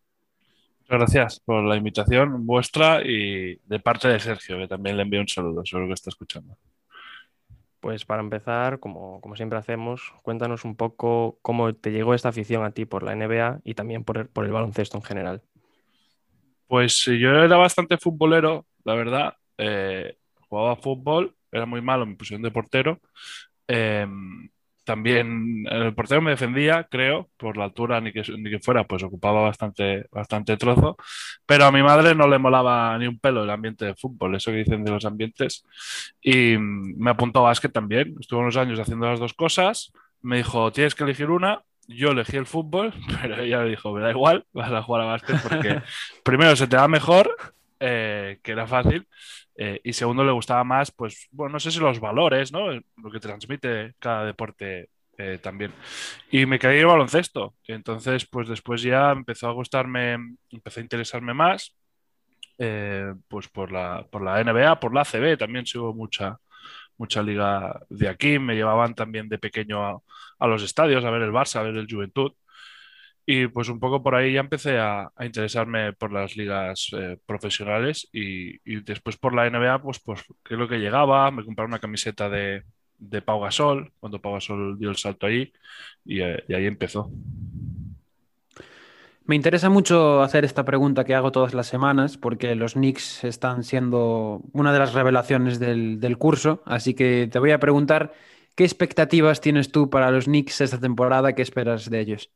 Muchas gracias por la invitación vuestra y de parte de Sergio, que también le envío un saludo, seguro que está escuchando. Pues para empezar, como, como, siempre hacemos, cuéntanos un poco cómo te llegó esta afición a ti por la NBA y también por el, por el baloncesto en general. Pues yo era bastante futbolero, la verdad. Eh, jugaba fútbol, era muy malo, me pusieron de portero. Eh, también el portero me defendía, creo, por la altura, ni que, ni que fuera, pues ocupaba bastante, bastante trozo. Pero a mi madre no le molaba ni un pelo el ambiente de fútbol, eso que dicen de los ambientes. Y me apuntó a básquet también. Estuve unos años haciendo las dos cosas. Me dijo, tienes que elegir una. Yo elegí el fútbol, (laughs) pero ella me dijo, me da igual, vas a jugar a básquet porque (laughs) primero se te da mejor, eh, que era fácil, eh, y segundo, le gustaba más, pues, bueno, no sé si los valores, ¿no? Lo que transmite cada deporte eh, también. Y me caí en baloncesto. Entonces, pues después ya empezó a gustarme, empecé a interesarme más, eh, pues por la, por la NBA, por la ACB, también sigo mucha, mucha liga de aquí. Me llevaban también de pequeño a, a los estadios a ver el Barça, a ver el Juventud. Y pues un poco por ahí ya empecé a, interesarme por las ligas eh, profesionales y, después por la NBA, pues, pues es lo que llegaba, me compré una camiseta de, de Pau Gasol, cuando Pau Gasol dio el salto ahí y, eh, y ahí empezó. Me interesa mucho hacer esta pregunta que hago todas las semanas porque los Knicks están siendo una de las revelaciones del, del curso, así que te voy a preguntar qué expectativas tienes tú para los Knicks esta temporada, qué esperas de ellos.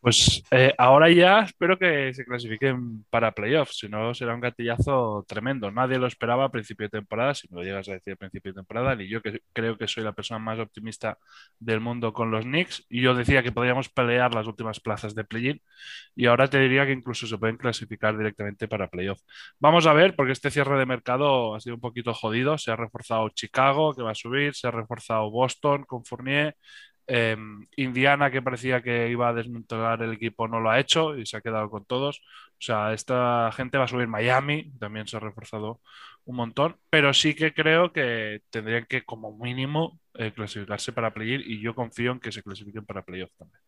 Pues eh, ahora ya espero que se clasifiquen para playoffs, si no será un gatillazo tremendo. Nadie lo esperaba a principio de temporada, si me lo llegas a decir a principio de temporada, y yo que creo que soy la persona más optimista del mundo con los Knicks, y yo decía que podríamos pelear las últimas plazas de play-in, y ahora te diría que incluso se pueden clasificar directamente para playoff. Vamos a ver, porque este cierre de mercado ha sido un poquito jodido, se ha reforzado Chicago, que va a subir, se ha reforzado Boston con Fournier, eh, Indiana, que parecía que iba a desmantelar el equipo, no lo ha hecho y se ha quedado con todos. O sea, esta gente va a subir Miami, también se ha reforzado un montón, pero sí que creo que tendrían que, como mínimo, eh, clasificarse para play y yo confío en que se clasifiquen para playoff también.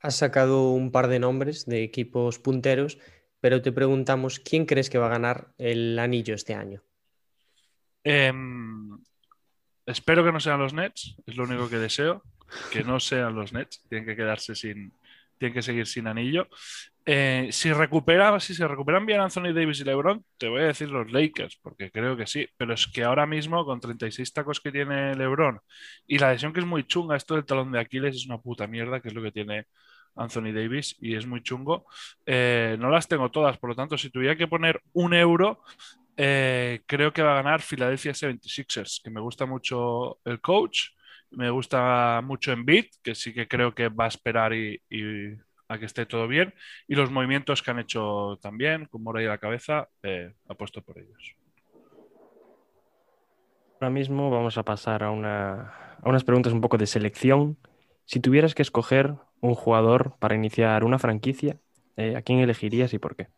Has sacado un par de nombres de equipos punteros, pero te preguntamos, ¿quién crees que va a ganar el anillo este año? Eh, Espero que no sean los Nets, es lo único que deseo. Que no sean los Nets, tienen que quedarse sin, tienen que seguir sin anillo. Eh, si, recupera, si se recuperan bien Anthony Davis y LeBron, te voy a decir los Lakers, porque creo que sí. Pero es que ahora mismo, con 36 tacos que tiene LeBron y la lesión que es muy chunga, esto del talón de Aquiles es una puta mierda, que es lo que tiene Anthony Davis y es muy chungo. Eh, no las tengo todas, por lo tanto, si tuviera que poner un euro, eh, creo que va a ganar Philadelphia 76ers, que me gusta mucho el coach, me gusta mucho beat, que sí que creo que va a esperar y, a que esté todo bien, y los movimientos que han hecho también, con Mora y la cabeza, eh, apuesto por ellos. Ahora mismo vamos a pasar a unas preguntas un poco de selección. Si tuvieras que escoger un jugador para iniciar una franquicia, eh, ¿a quién elegirías y por qué?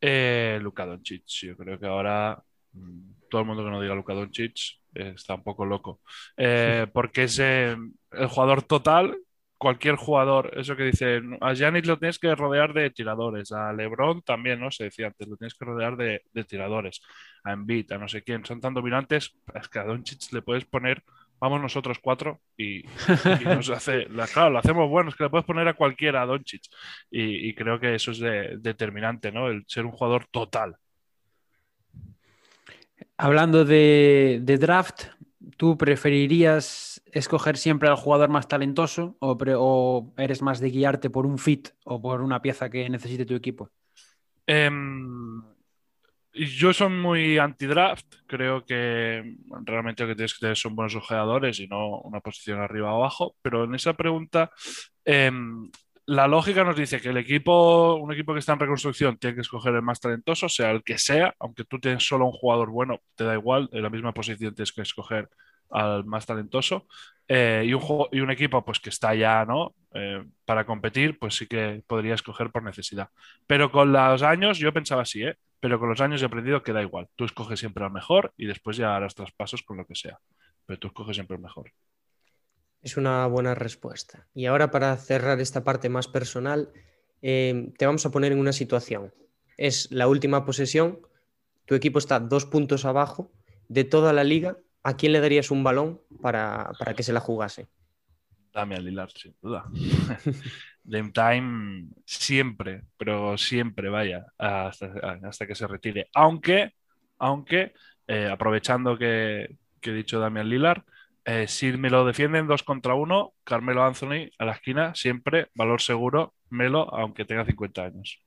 Eh, Luka Doncic, yo creo que ahora mm, todo el mundo que no diga Luka Doncic eh, está un poco loco. Eh, (laughs) porque es eh, el jugador total, cualquier jugador, eso que dice, a Giannis lo tienes que rodear de tiradores, a LeBron también, ¿no? Se decía antes, lo tienes que rodear de, de tiradores, a Embiid, a no sé quién, son tan dominantes, es que a Doncic le puedes poner, vamos nosotros cuatro y, (laughs) y nos hace, la- claro, lo hacemos bueno, es que le puedes poner a cualquiera a Doncic y, y creo que eso es de- determinante, ¿no? El ser un jugador total. Hablando de, de draft, ¿tú preferirías escoger siempre al jugador más talentoso o, pre- o eres más de guiarte por un fit o por una pieza que necesite tu equipo? Em, yo soy muy anti-draft. Creo que realmente lo que tienes que tener son buenos jugadores y no una posición arriba o abajo. Pero en esa pregunta, em, la lógica nos dice que el equipo, un equipo que está en reconstrucción, tiene que escoger el más talentoso, sea el que sea, aunque tú tienes solo un jugador bueno, te da igual, en la misma posición tienes que escoger al más talentoso. Eh, y, un y un equipo pues que está ya, ¿no? Eh, para competir, pues sí que podría escoger por necesidad. Pero con los años, yo pensaba así, ¿eh? Pero con los años he aprendido que da igual. Tú escoges siempre al mejor y después ya harás traspasos con lo que sea. Pero tú escoges siempre el mejor. Es una buena respuesta. Y ahora para cerrar esta parte más personal, eh, te vamos a poner en una situación. Es la última posesión, tu equipo está dos puntos abajo de toda la liga. ¿A quién le darías un balón para, para que se la jugase? Damian Lillard, sin duda. (laughs) Game time siempre, pero siempre, vaya, hasta, hasta que se retire. Aunque, aunque eh, aprovechando que, he dicho Damian Lillard, eh, si me lo defienden dos contra uno, Carmelo Anthony a la esquina, siempre, valor seguro, Melo, aunque tenga 50 años.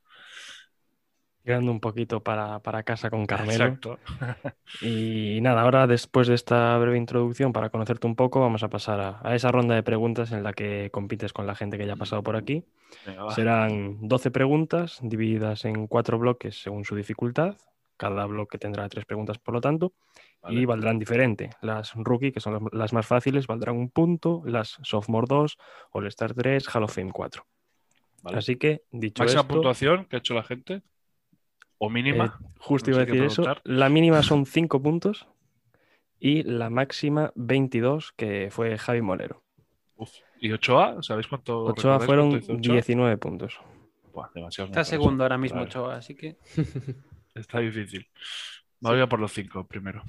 Tirando un poquito para, para casa con Carmelo. Exacto. (laughs) Y nada, ahora después de esta breve introducción, para conocerte un poco, vamos a pasar a, a esa ronda de preguntas en la que compites con la gente que ya ha pasado por aquí. Venga. Serán 12 preguntas divididas en cuatro bloques según su dificultad. Cada bloque tendrá tres preguntas, por lo tanto, y Vale. valdrán diferente. Las rookie, que son las, más fáciles, valdrán un punto, las sophomore 2, All Star 3, Hall of Fame 4. Vale. Así que, dicho Máxima esto, puntuación que ha hecho la gente. O mínima. eh, justo No iba a decir eso, preguntar. la mínima son 5 puntos y la máxima 22, que fue Javi Molero. Uf. ¿Y Ochoa? ¿Sabéis cuánto? Ochoa fueron cuánto hizo Ochoa? 19 puntos. Buah, demasiado Está segundo ahora mismo Vale. Ochoa, así que (laughs) Está difícil. Me voy a por los cinco primero.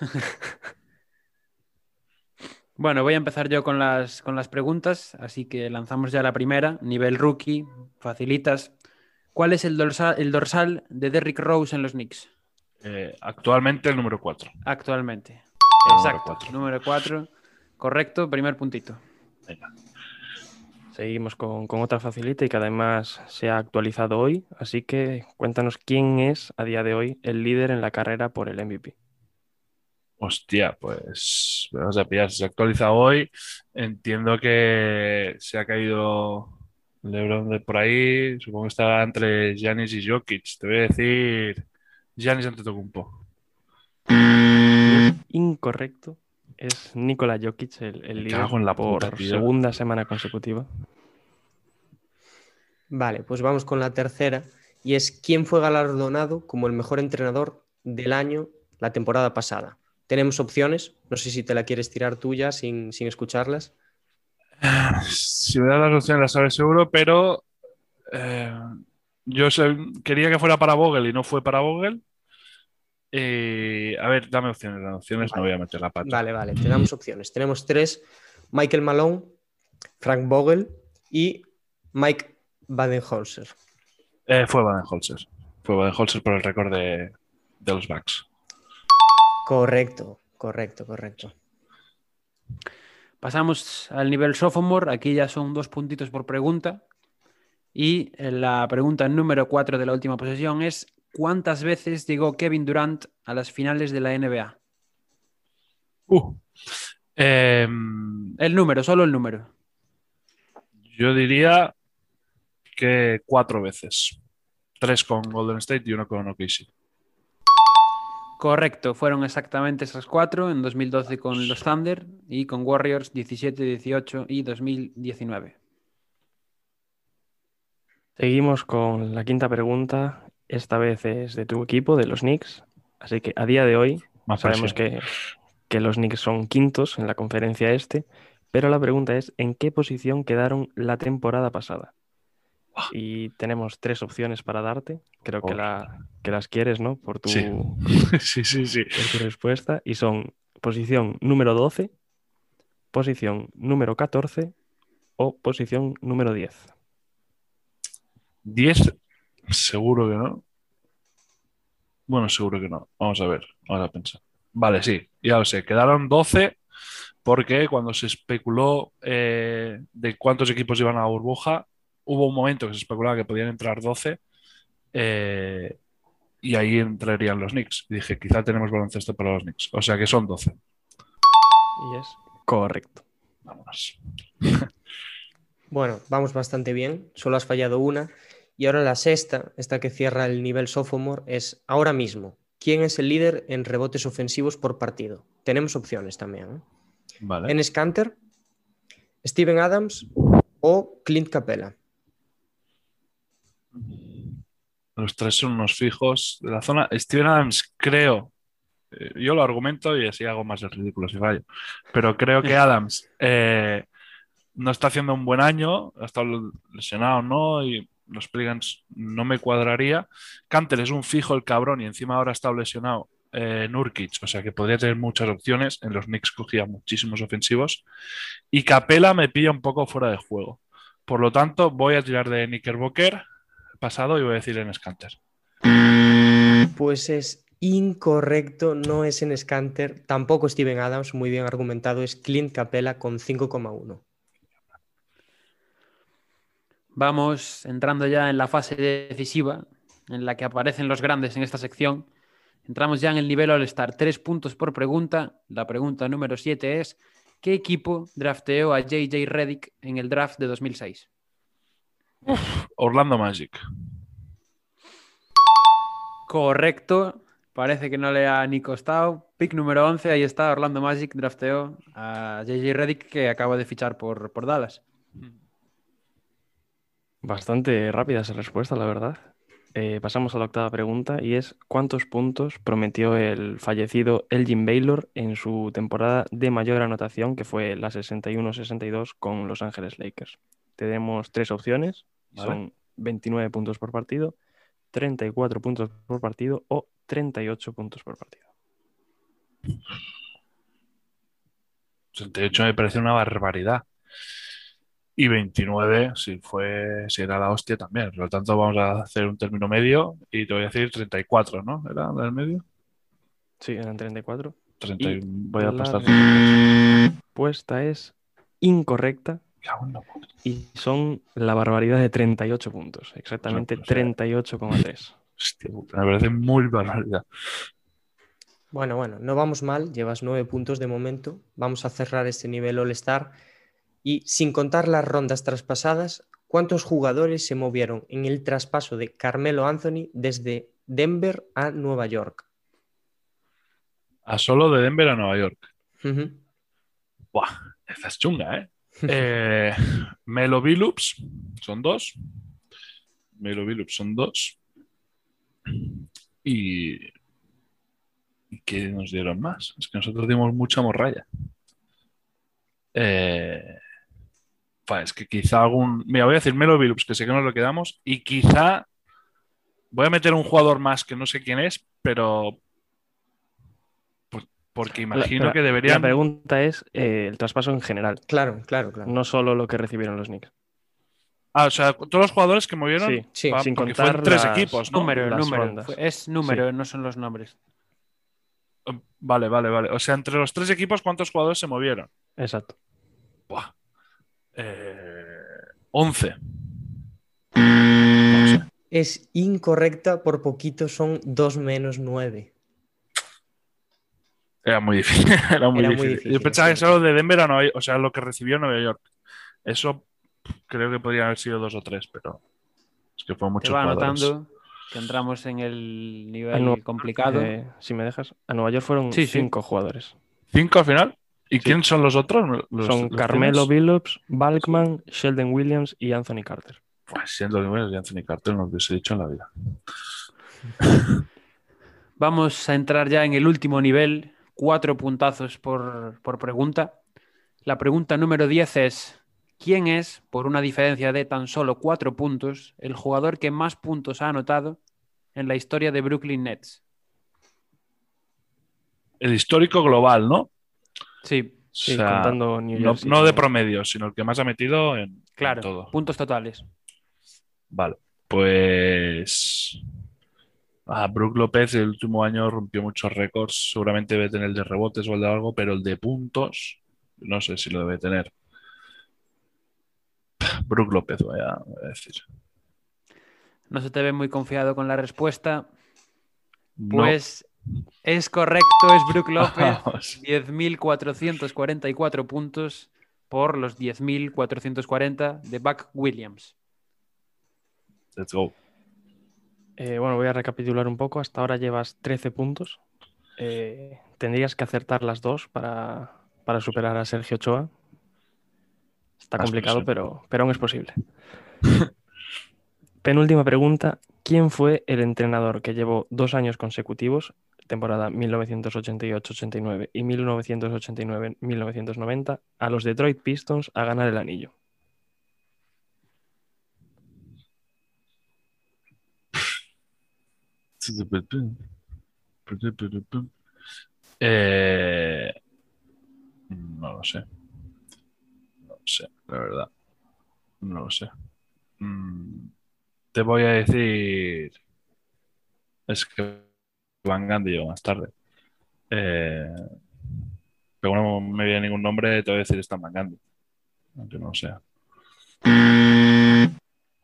(laughs) Bueno, voy a empezar yo con las, con las preguntas, así que lanzamos ya la primera, nivel rookie, facilitas. ¿Cuál es el dorsal, el dorsal de Derrick Rose en los Knicks Eh, actualmente el número 4. actualmente? El Exacto, cuatro. número 4. Correcto, primer puntito. Venga. Seguimos con, con otra facilita y que además se ha actualizado hoy. Así que cuéntanos quién es a día de hoy el líder en la carrera por el MVP. Hostia, pues vas a pillar. Si se actualiza hoy, entiendo que se ha caído LeBron de por ahí. Supongo que estará entre Giannis y Jokic. Te voy a decir Giannis Antetokounmpo. Incorrecto. Es Nikola Jokic el, el Me líder cago en la por puta, segunda semana consecutiva. Vale, pues vamos con la tercera. Y es quién fue galardonado como el mejor entrenador del año la temporada pasada. Tenemos opciones. No sé si te la quieres tirar tú ya sin, sin escucharlas. Si me das las opciones las sabes seguro, pero eh, yo sé- quería que fuera para Vogel y no fue para Vogel. Y, a ver, dame opciones. Dame opciones, no voy a meter la pata. Vale, vale, te damos opciones. Tenemos tres: Michael Malone, Frank Vogel y Mike Badenholzer. Eh, fue Baden-Holzer. Fue Baden-Holzer por el récord de, de los Bucks. Correcto, correcto, correcto. Pasamos al nivel sophomore, aquí ya son dos puntitos por pregunta. Y la pregunta número 4 de la última posesión es ¿cuántas veces llegó Kevin Durant a las finales de la NBA? Uh. Em, El número, solo el número. yo diría que cuatro veces. Tres con Golden State y uno con OKC. Correcto, fueron exactamente esas cuatro en 2012 con los Thunder y con Warriors 17, 18 y 2019. Seguimos con la quinta pregunta. Esta vez es de tu equipo, de los Knicks. Así que a día de hoy Más sabemos que, que los Knicks son quintos en la conferencia este, pero la pregunta es, ¿en qué posición quedaron la temporada pasada? Y tenemos tres opciones para darte. Creo que, Joder. la, que las quieres, ¿no? Por tu, Sí. (laughs) sí, sí, sí. por tu respuesta. Y son posición número 12, posición número 14 o posición número 10. 10, seguro que no. Bueno, seguro que no. Vamos a ver, vamos a pensar. Vale, sí, ya lo sé. Quedaron 12 porque cuando se especuló eh, de cuántos equipos iban a la burbuja, hubo un momento que se especulaba que podían entrar 12 eh, y ahí entrarían los Knicks. Y dije, quizá tenemos baloncesto para los Knicks. O sea que son 12. Y es correcto. Vámonos. (laughs) Bueno, vamos bastante bien, solo has fallado una. Y ahora la sexta, esta que cierra el nivel sophomore, es ahora mismo. ¿Quién es el líder en rebotes ofensivos por partido? Tenemos opciones también. ¿eh? Vale. Enes Kanter, Steven Adams o Clint Capella. Los tres son unos fijos de la zona. Steven Adams, creo, eh, yo lo argumento y así hago más el ridículo si fallo, pero creo que (laughs) Adams eh, no está haciendo un buen año, ha estado lesionado, ¿no? Y los Pelicans no me cuadraría. Cantel es un fijo el cabrón y encima ahora ha estado lesionado eh, Nurkic, o sea que podría tener muchas opciones. En los Knicks cogía muchísimos ofensivos. Y Capela me pilla un poco fuera de juego. Por lo tanto, voy a tirar de Knickerbocker pasado y voy a decir en Scanter. Pues es incorrecto, no es en Scanter, tampoco Steven Adams, muy bien argumentado, es Clint Capella con 5,1. Vamos entrando ya en la fase decisiva, en la que aparecen los grandes en esta sección. Entramos ya en el nivel All-Star. Tres puntos por pregunta. La pregunta número siete es: ¿Qué equipo drafteó a JJ Redick en el draft de 2006? Orlando Magic. Correcto. Parece que no le ha ni costado. Pick número 11, ahí está. Orlando Magic drafteó a JJ Redick que acaba de fichar por, por Dallas. Bastante rápida esa respuesta, la verdad. Eh, pasamos a la octava pregunta y es ¿cuántos puntos prometió el fallecido Elgin Baylor en su temporada de mayor anotación, que fue la 61-62 con Los Ángeles Lakers? Tenemos tres opciones, Vale. son 29 puntos por partido, 34 puntos por partido o 38 puntos por partido. 38 me parece una barbaridad. Y 29, si fue, si era la hostia también. Por lo tanto, vamos a hacer un término medio y te voy a decir 34, ¿no? ¿Era la del medio? Sí, eran 34. 30, Y voy a la pasar. respuesta es incorrecta Y son la barbaridad de 38 puntos, exactamente pues, eh. 38,3. Hostia puta, me parece muy barbaridad. Bueno, bueno, no vamos mal, llevas nueve puntos de momento. Vamos a cerrar este nivel All-Star. Y sin contar las rondas traspasadas, ¿cuántos jugadores se movieron en el traspaso de Carmelo Anthony desde Denver a Nueva York? A solo de Denver a Nueva York. Ujú. Buah, esta es chunga, ¿eh? Eh Melo son dos. Melo son dos. Y. ¿Y qué nos dieron más? Es que nosotros dimos mucha morralla. Eh, es que quizá algún. Mira, voy a decir Melo que sé que nos lo quedamos. Y quizá. Voy a meter un jugador más que no sé quién es, pero. Por- Porque imagino La- que La deberían. pregunta es eh, el traspaso en general, Claro, claro, claro. no solo lo que recibieron los Knicks. Ah, o sea, todos los jugadores que movieron. Sí, Sí, pa- sin contar fueron tres las- equipos, ¿no? número, Las número. rondas. Fue- Es número, no son los nombres. Vale, vale, vale. O sea, entre los tres equipos, ¿cuántos jugadores se movieron? Exacto. Buah. Eh, 11. No sé. Es incorrecta, por poquito son 2 menos 9. Era muy difícil. (laughs) Era muy Era muy difícil. difícil, Yo pensaba que sí. solo de Denver a Nueva York, o sea, lo que recibió Nueva York. Eso creo que podrían haber sido dos o tres, pero es que fue Te muchos va anotando que entramos en el nivel Nueva- complicado. eh, si me dejas, a Nueva York fueron Sí, sí. cinco jugadores. ¿Cinco al final? ¿Y quién son los otros? Los- Son los Carmelo tienes? Billups, Balkman, Sheldon Williams y Anthony Carter. Pues siendo que de Anthony Carter no lo hubiese dicho en la vida. Vamos a entrar ya en el último nivel. Cuatro puntazos por, por pregunta. La pregunta número 10 es, ¿quién es, por una diferencia de tan solo cuatro puntos, el jugador que más puntos ha anotado en la historia de Brooklyn Nets? El histórico global, ¿no? Sí, O Sí, sea, contando New no, Jersey. no de promedio, sino el que más ha metido en, en claro, todo. puntos totales. Vale, pues. Ah, Brook López el último año rompió muchos récords. Seguramente debe tener el de rebotes o el de algo, pero el de puntos, no sé si lo debe tener. (sighs) Brook López, voy a, voy a decir. No se te ve muy confiado con la respuesta. No. Pues es correcto, es Brook (laughs) López. Vamos. 10.444 puntos por los 10.440 de Buck Williams. Let's go. Eh, bueno, voy a recapitular un poco. Hasta ahora llevas 13 puntos. Eh, tendrías que acertar las dos para, para superar a Sergio Ochoa. Está Más complicado, pero, pero aún es posible. (laughs) Penúltima pregunta. ¿Quién fue el entrenador que llevó dos años consecutivos, temporada 1988-89 y 1989-1990, a los Detroit Pistons a ganar el anillo? Eh, no lo sé. No lo sé, la verdad. No lo sé. Mm, te voy a decir. Es que Van Gundy llegó más tarde. Eh, pero no me viene ningún nombre, te voy a decir Stan Van Gundy. Aunque no lo sea.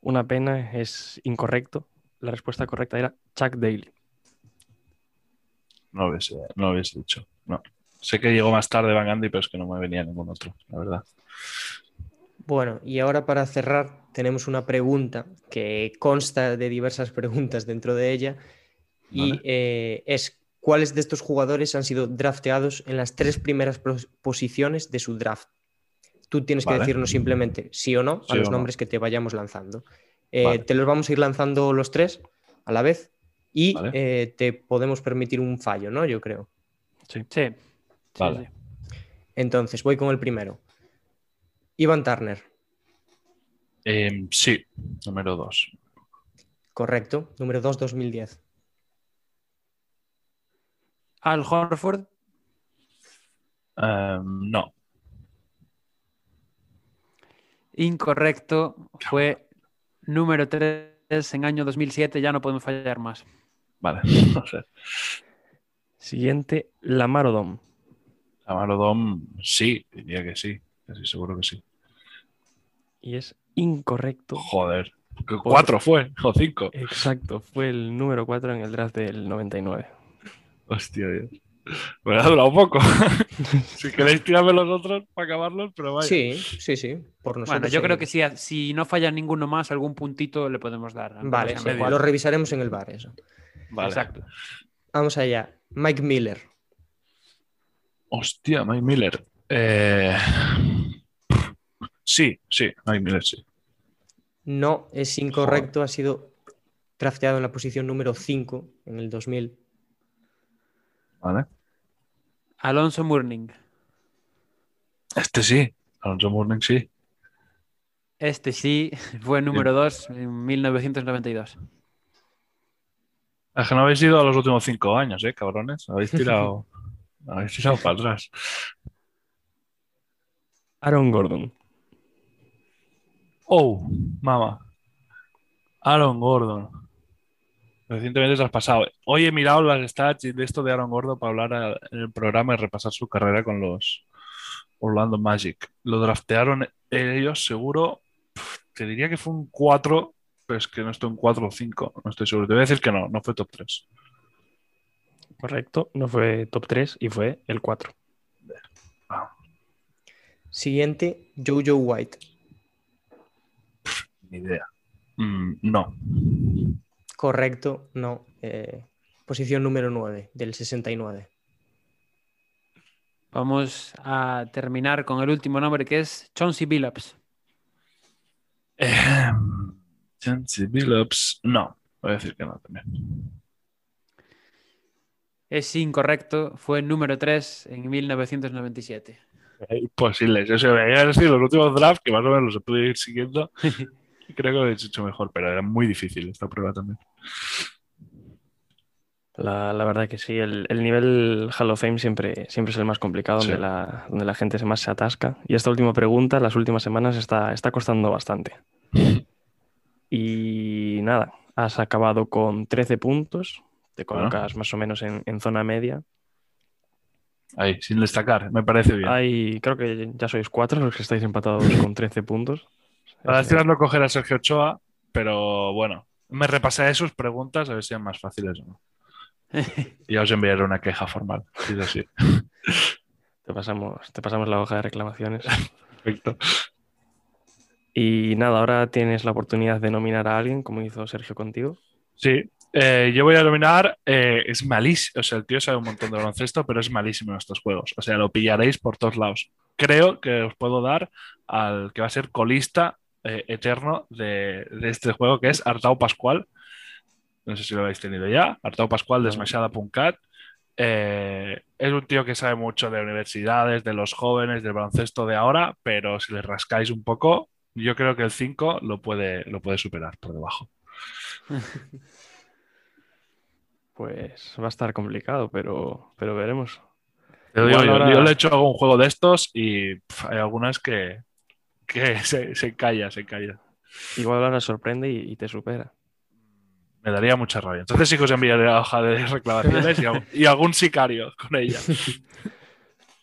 Una pena, es incorrecto. La respuesta correcta era Chuck Daly. No lo hubiese, no lo hubiese dicho. No. Sé que llegó más tarde Van Gundy, pero es que no me venía ningún otro, la verdad. Bueno, y ahora para cerrar tenemos una pregunta que consta de diversas preguntas dentro de ella y Vale. eh, es ¿cuáles de estos jugadores han sido drafteados en las tres primeras pos- posiciones de su draft? Tú tienes que Vale. decirnos simplemente sí o no Sí a los no. nombres que te vayamos lanzando. Eh, Vale. Te los vamos a ir lanzando los tres a la vez y Vale. eh, te podemos permitir un fallo, ¿no? Yo creo. Sí. sí, Vale. sí. Entonces, voy con el primero. Ivan Turner, Em, sí, número dos. correcto. Número 2, 2010. Al Horford, Em, no, incorrecto, fue número 3 en año 2007, ya no podemos fallar más. vale. (laughs) No sé. Siguiente, Lamar Odom. Amaro Dom, sí, diría que sí. Casi seguro que sí. Y es incorrecto. Joder. que Cuatro fue, o cinco. Exacto, fue el número 4 en el draft del 99. Hostia, Dios. Me ha durado un poco. (laughs) si queréis tirarme los otros para acabarlos, pero vaya. Sí, sí, sí. Por nosotros. Bueno, yo creo que si, si no falla ninguno más, algún puntito le podemos dar. Vale, sí, lo revisaremos en el bar, eso. Vale. Exacto. Vamos allá. Mike Miller. Hostia, Mike Miller. Eh, Sí, sí, Mike Miller, sí. No, es incorrecto. Ha sido drafteado en la posición número 5 en el 2000. Vale. Alonso Mourning. Este sí. Alonso Mourning sí. Este sí, (laughs) fue número 2 en 1992. Es que no habéis ido a los últimos cinco años, ¿eh, cabrones? Habéis tirado, (laughs) habéis tirado para atrás. Aaron Gordon. Oh, mamá. Aaron Gordon. Recientemente te has pasado. Hoy he mirado las stats de esto de Aaron Gordon para hablar a- en el programa y repasar su carrera con los Orlando Magic. Lo draftearon ellos, seguro. Te diría que fue un 4, pero es que no estoy en 4 o 5. No estoy seguro. Te voy a decir que no, no fue top 3. Correcto, no fue top 3 y fue el 4. Siguiente, Jojo White. Ni idea. Mm, no. Correcto, no. eh, posición número 9 del 69. Vamos a terminar con el último nombre que es Chauncey Billups. Eh, Chauncey Billups, no. Voy a decir que no también. Es incorrecto, fue número 3 en 1997. Imposible. Yo sé, veía decir los últimos drafts que más o menos los he podido ir siguiendo. (laughs) creo que lo he hecho mejor, pero era muy difícil esta prueba también. La, la verdad que sí, el, el nivel Hall of Fame siempre, siempre es el más complicado, Sí. donde, la, donde la gente más se atasca. Y esta última pregunta, las últimas semanas, está, está costando bastante. (laughs) Y nada, has acabado con 13 puntos, te Bueno. colocas más o menos en, en zona media. Ahí, sin destacar, me parece bien. Hay, creo que ya sois cuatro los que estáis empatados con 13 puntos. Ahora Es- estoy dando a coger a Sergio Ochoa, pero bueno, me repasaré sus preguntas a ver si eran más fáciles o no. Y (laughs) ya os enviaré una queja formal, si es así. te, pasamos, te pasamos la hoja de reclamaciones. Perfecto. Y nada, ahora tienes la oportunidad de nominar a alguien, como hizo Sergio contigo. Sí, eh, yo voy a dominar. eh, es malísimo. O sea, el tío sabe un montón de baloncesto, pero es malísimo en estos juegos. O sea, lo pillaréis por todos lados. Creo que os puedo dar al que va a ser colista eh, eterno de, de este juego, que es Artau Pascual. No sé si lo habéis tenido ya. Artau Pascual de. Smashada.cat. Eh, es un tío que sabe mucho de universidades, de los jóvenes, del baloncesto de ahora, pero si le rascáis un poco, yo creo que el 5 lo puede, lo puede superar por debajo. (laughs) Pues va a estar complicado, pero, pero veremos. Yo, ahora- yo le he hecho algún juego de estos y hay algunas que, que (laughs) se, se calla, se calla. Igual ahora sorprende y, y te supera. Me daría mucha rabia. Entonces sí que os enviaré la hoja de (laughs) reclamaciones y, al- y algún sicario con ella. (laughs)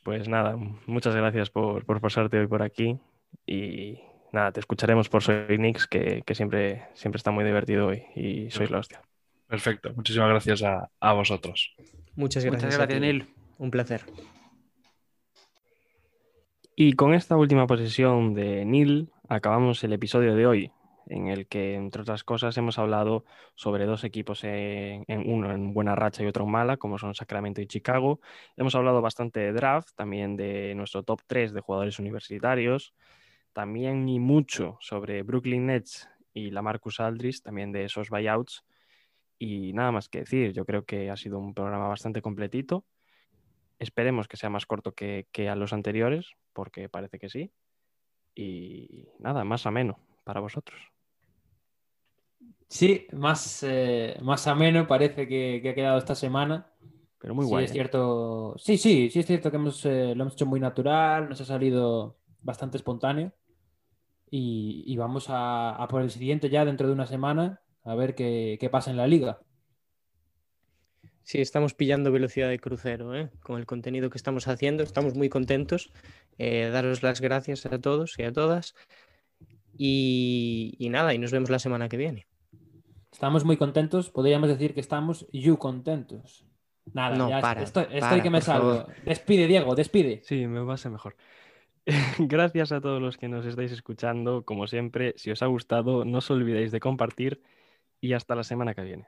Pues nada, muchas gracias por, por pasarte hoy por aquí. Y nada, te escucharemos por Soy Nix, que, que siempre, siempre está muy divertido hoy y sois la hostia. Perfecto. Muchísimas gracias a, a vosotros. Muchas gracias. Muchas a gracias, ti. Neil. Un placer. Y con esta última posesión de Neil, acabamos el episodio de hoy, en el que, entre otras cosas, hemos hablado sobre dos equipos, en, uno en buena racha y otro en mala, como son Sacramento y Chicago. Hemos hablado bastante de draft, también de nuestro top 3 de jugadores universitarios, también y mucho sobre Brooklyn Nets y la Marcus Aldridge, también de esos buyouts. Y nada más que decir, yo creo que ha sido un programa bastante completito. Esperemos que sea más corto que, que a los anteriores, porque parece que sí. Y nada, más ameno para vosotros. Sí, más, eh, más ameno parece que, que ha quedado esta semana. Pero muy sí, guay. es ¿eh? cierto. Sí, sí, sí es cierto que hemos, eh, lo hemos hecho muy natural, nos ha salido bastante espontáneo. Y, y vamos a, a por el siguiente ya dentro de una semana a ver qué, qué pasa en la liga. Sí, estamos pillando velocidad de crucero ¿eh? con el contenido que estamos haciendo. Estamos muy contentos. Eh, daros las gracias a todos y a todas. Y, y nada, y nos vemos la semana que viene. Estamos muy contentos, podríamos decir que estamos you contentos. Nada, No, ya para, estoy, estoy para, que me salgo. favor. Despide, Diego, despide. Sí, me va a ser mejor. (laughs) Gracias a todos los que nos estáis escuchando. Como siempre, si os ha gustado, no os olvidéis de compartir y hasta la semana que viene.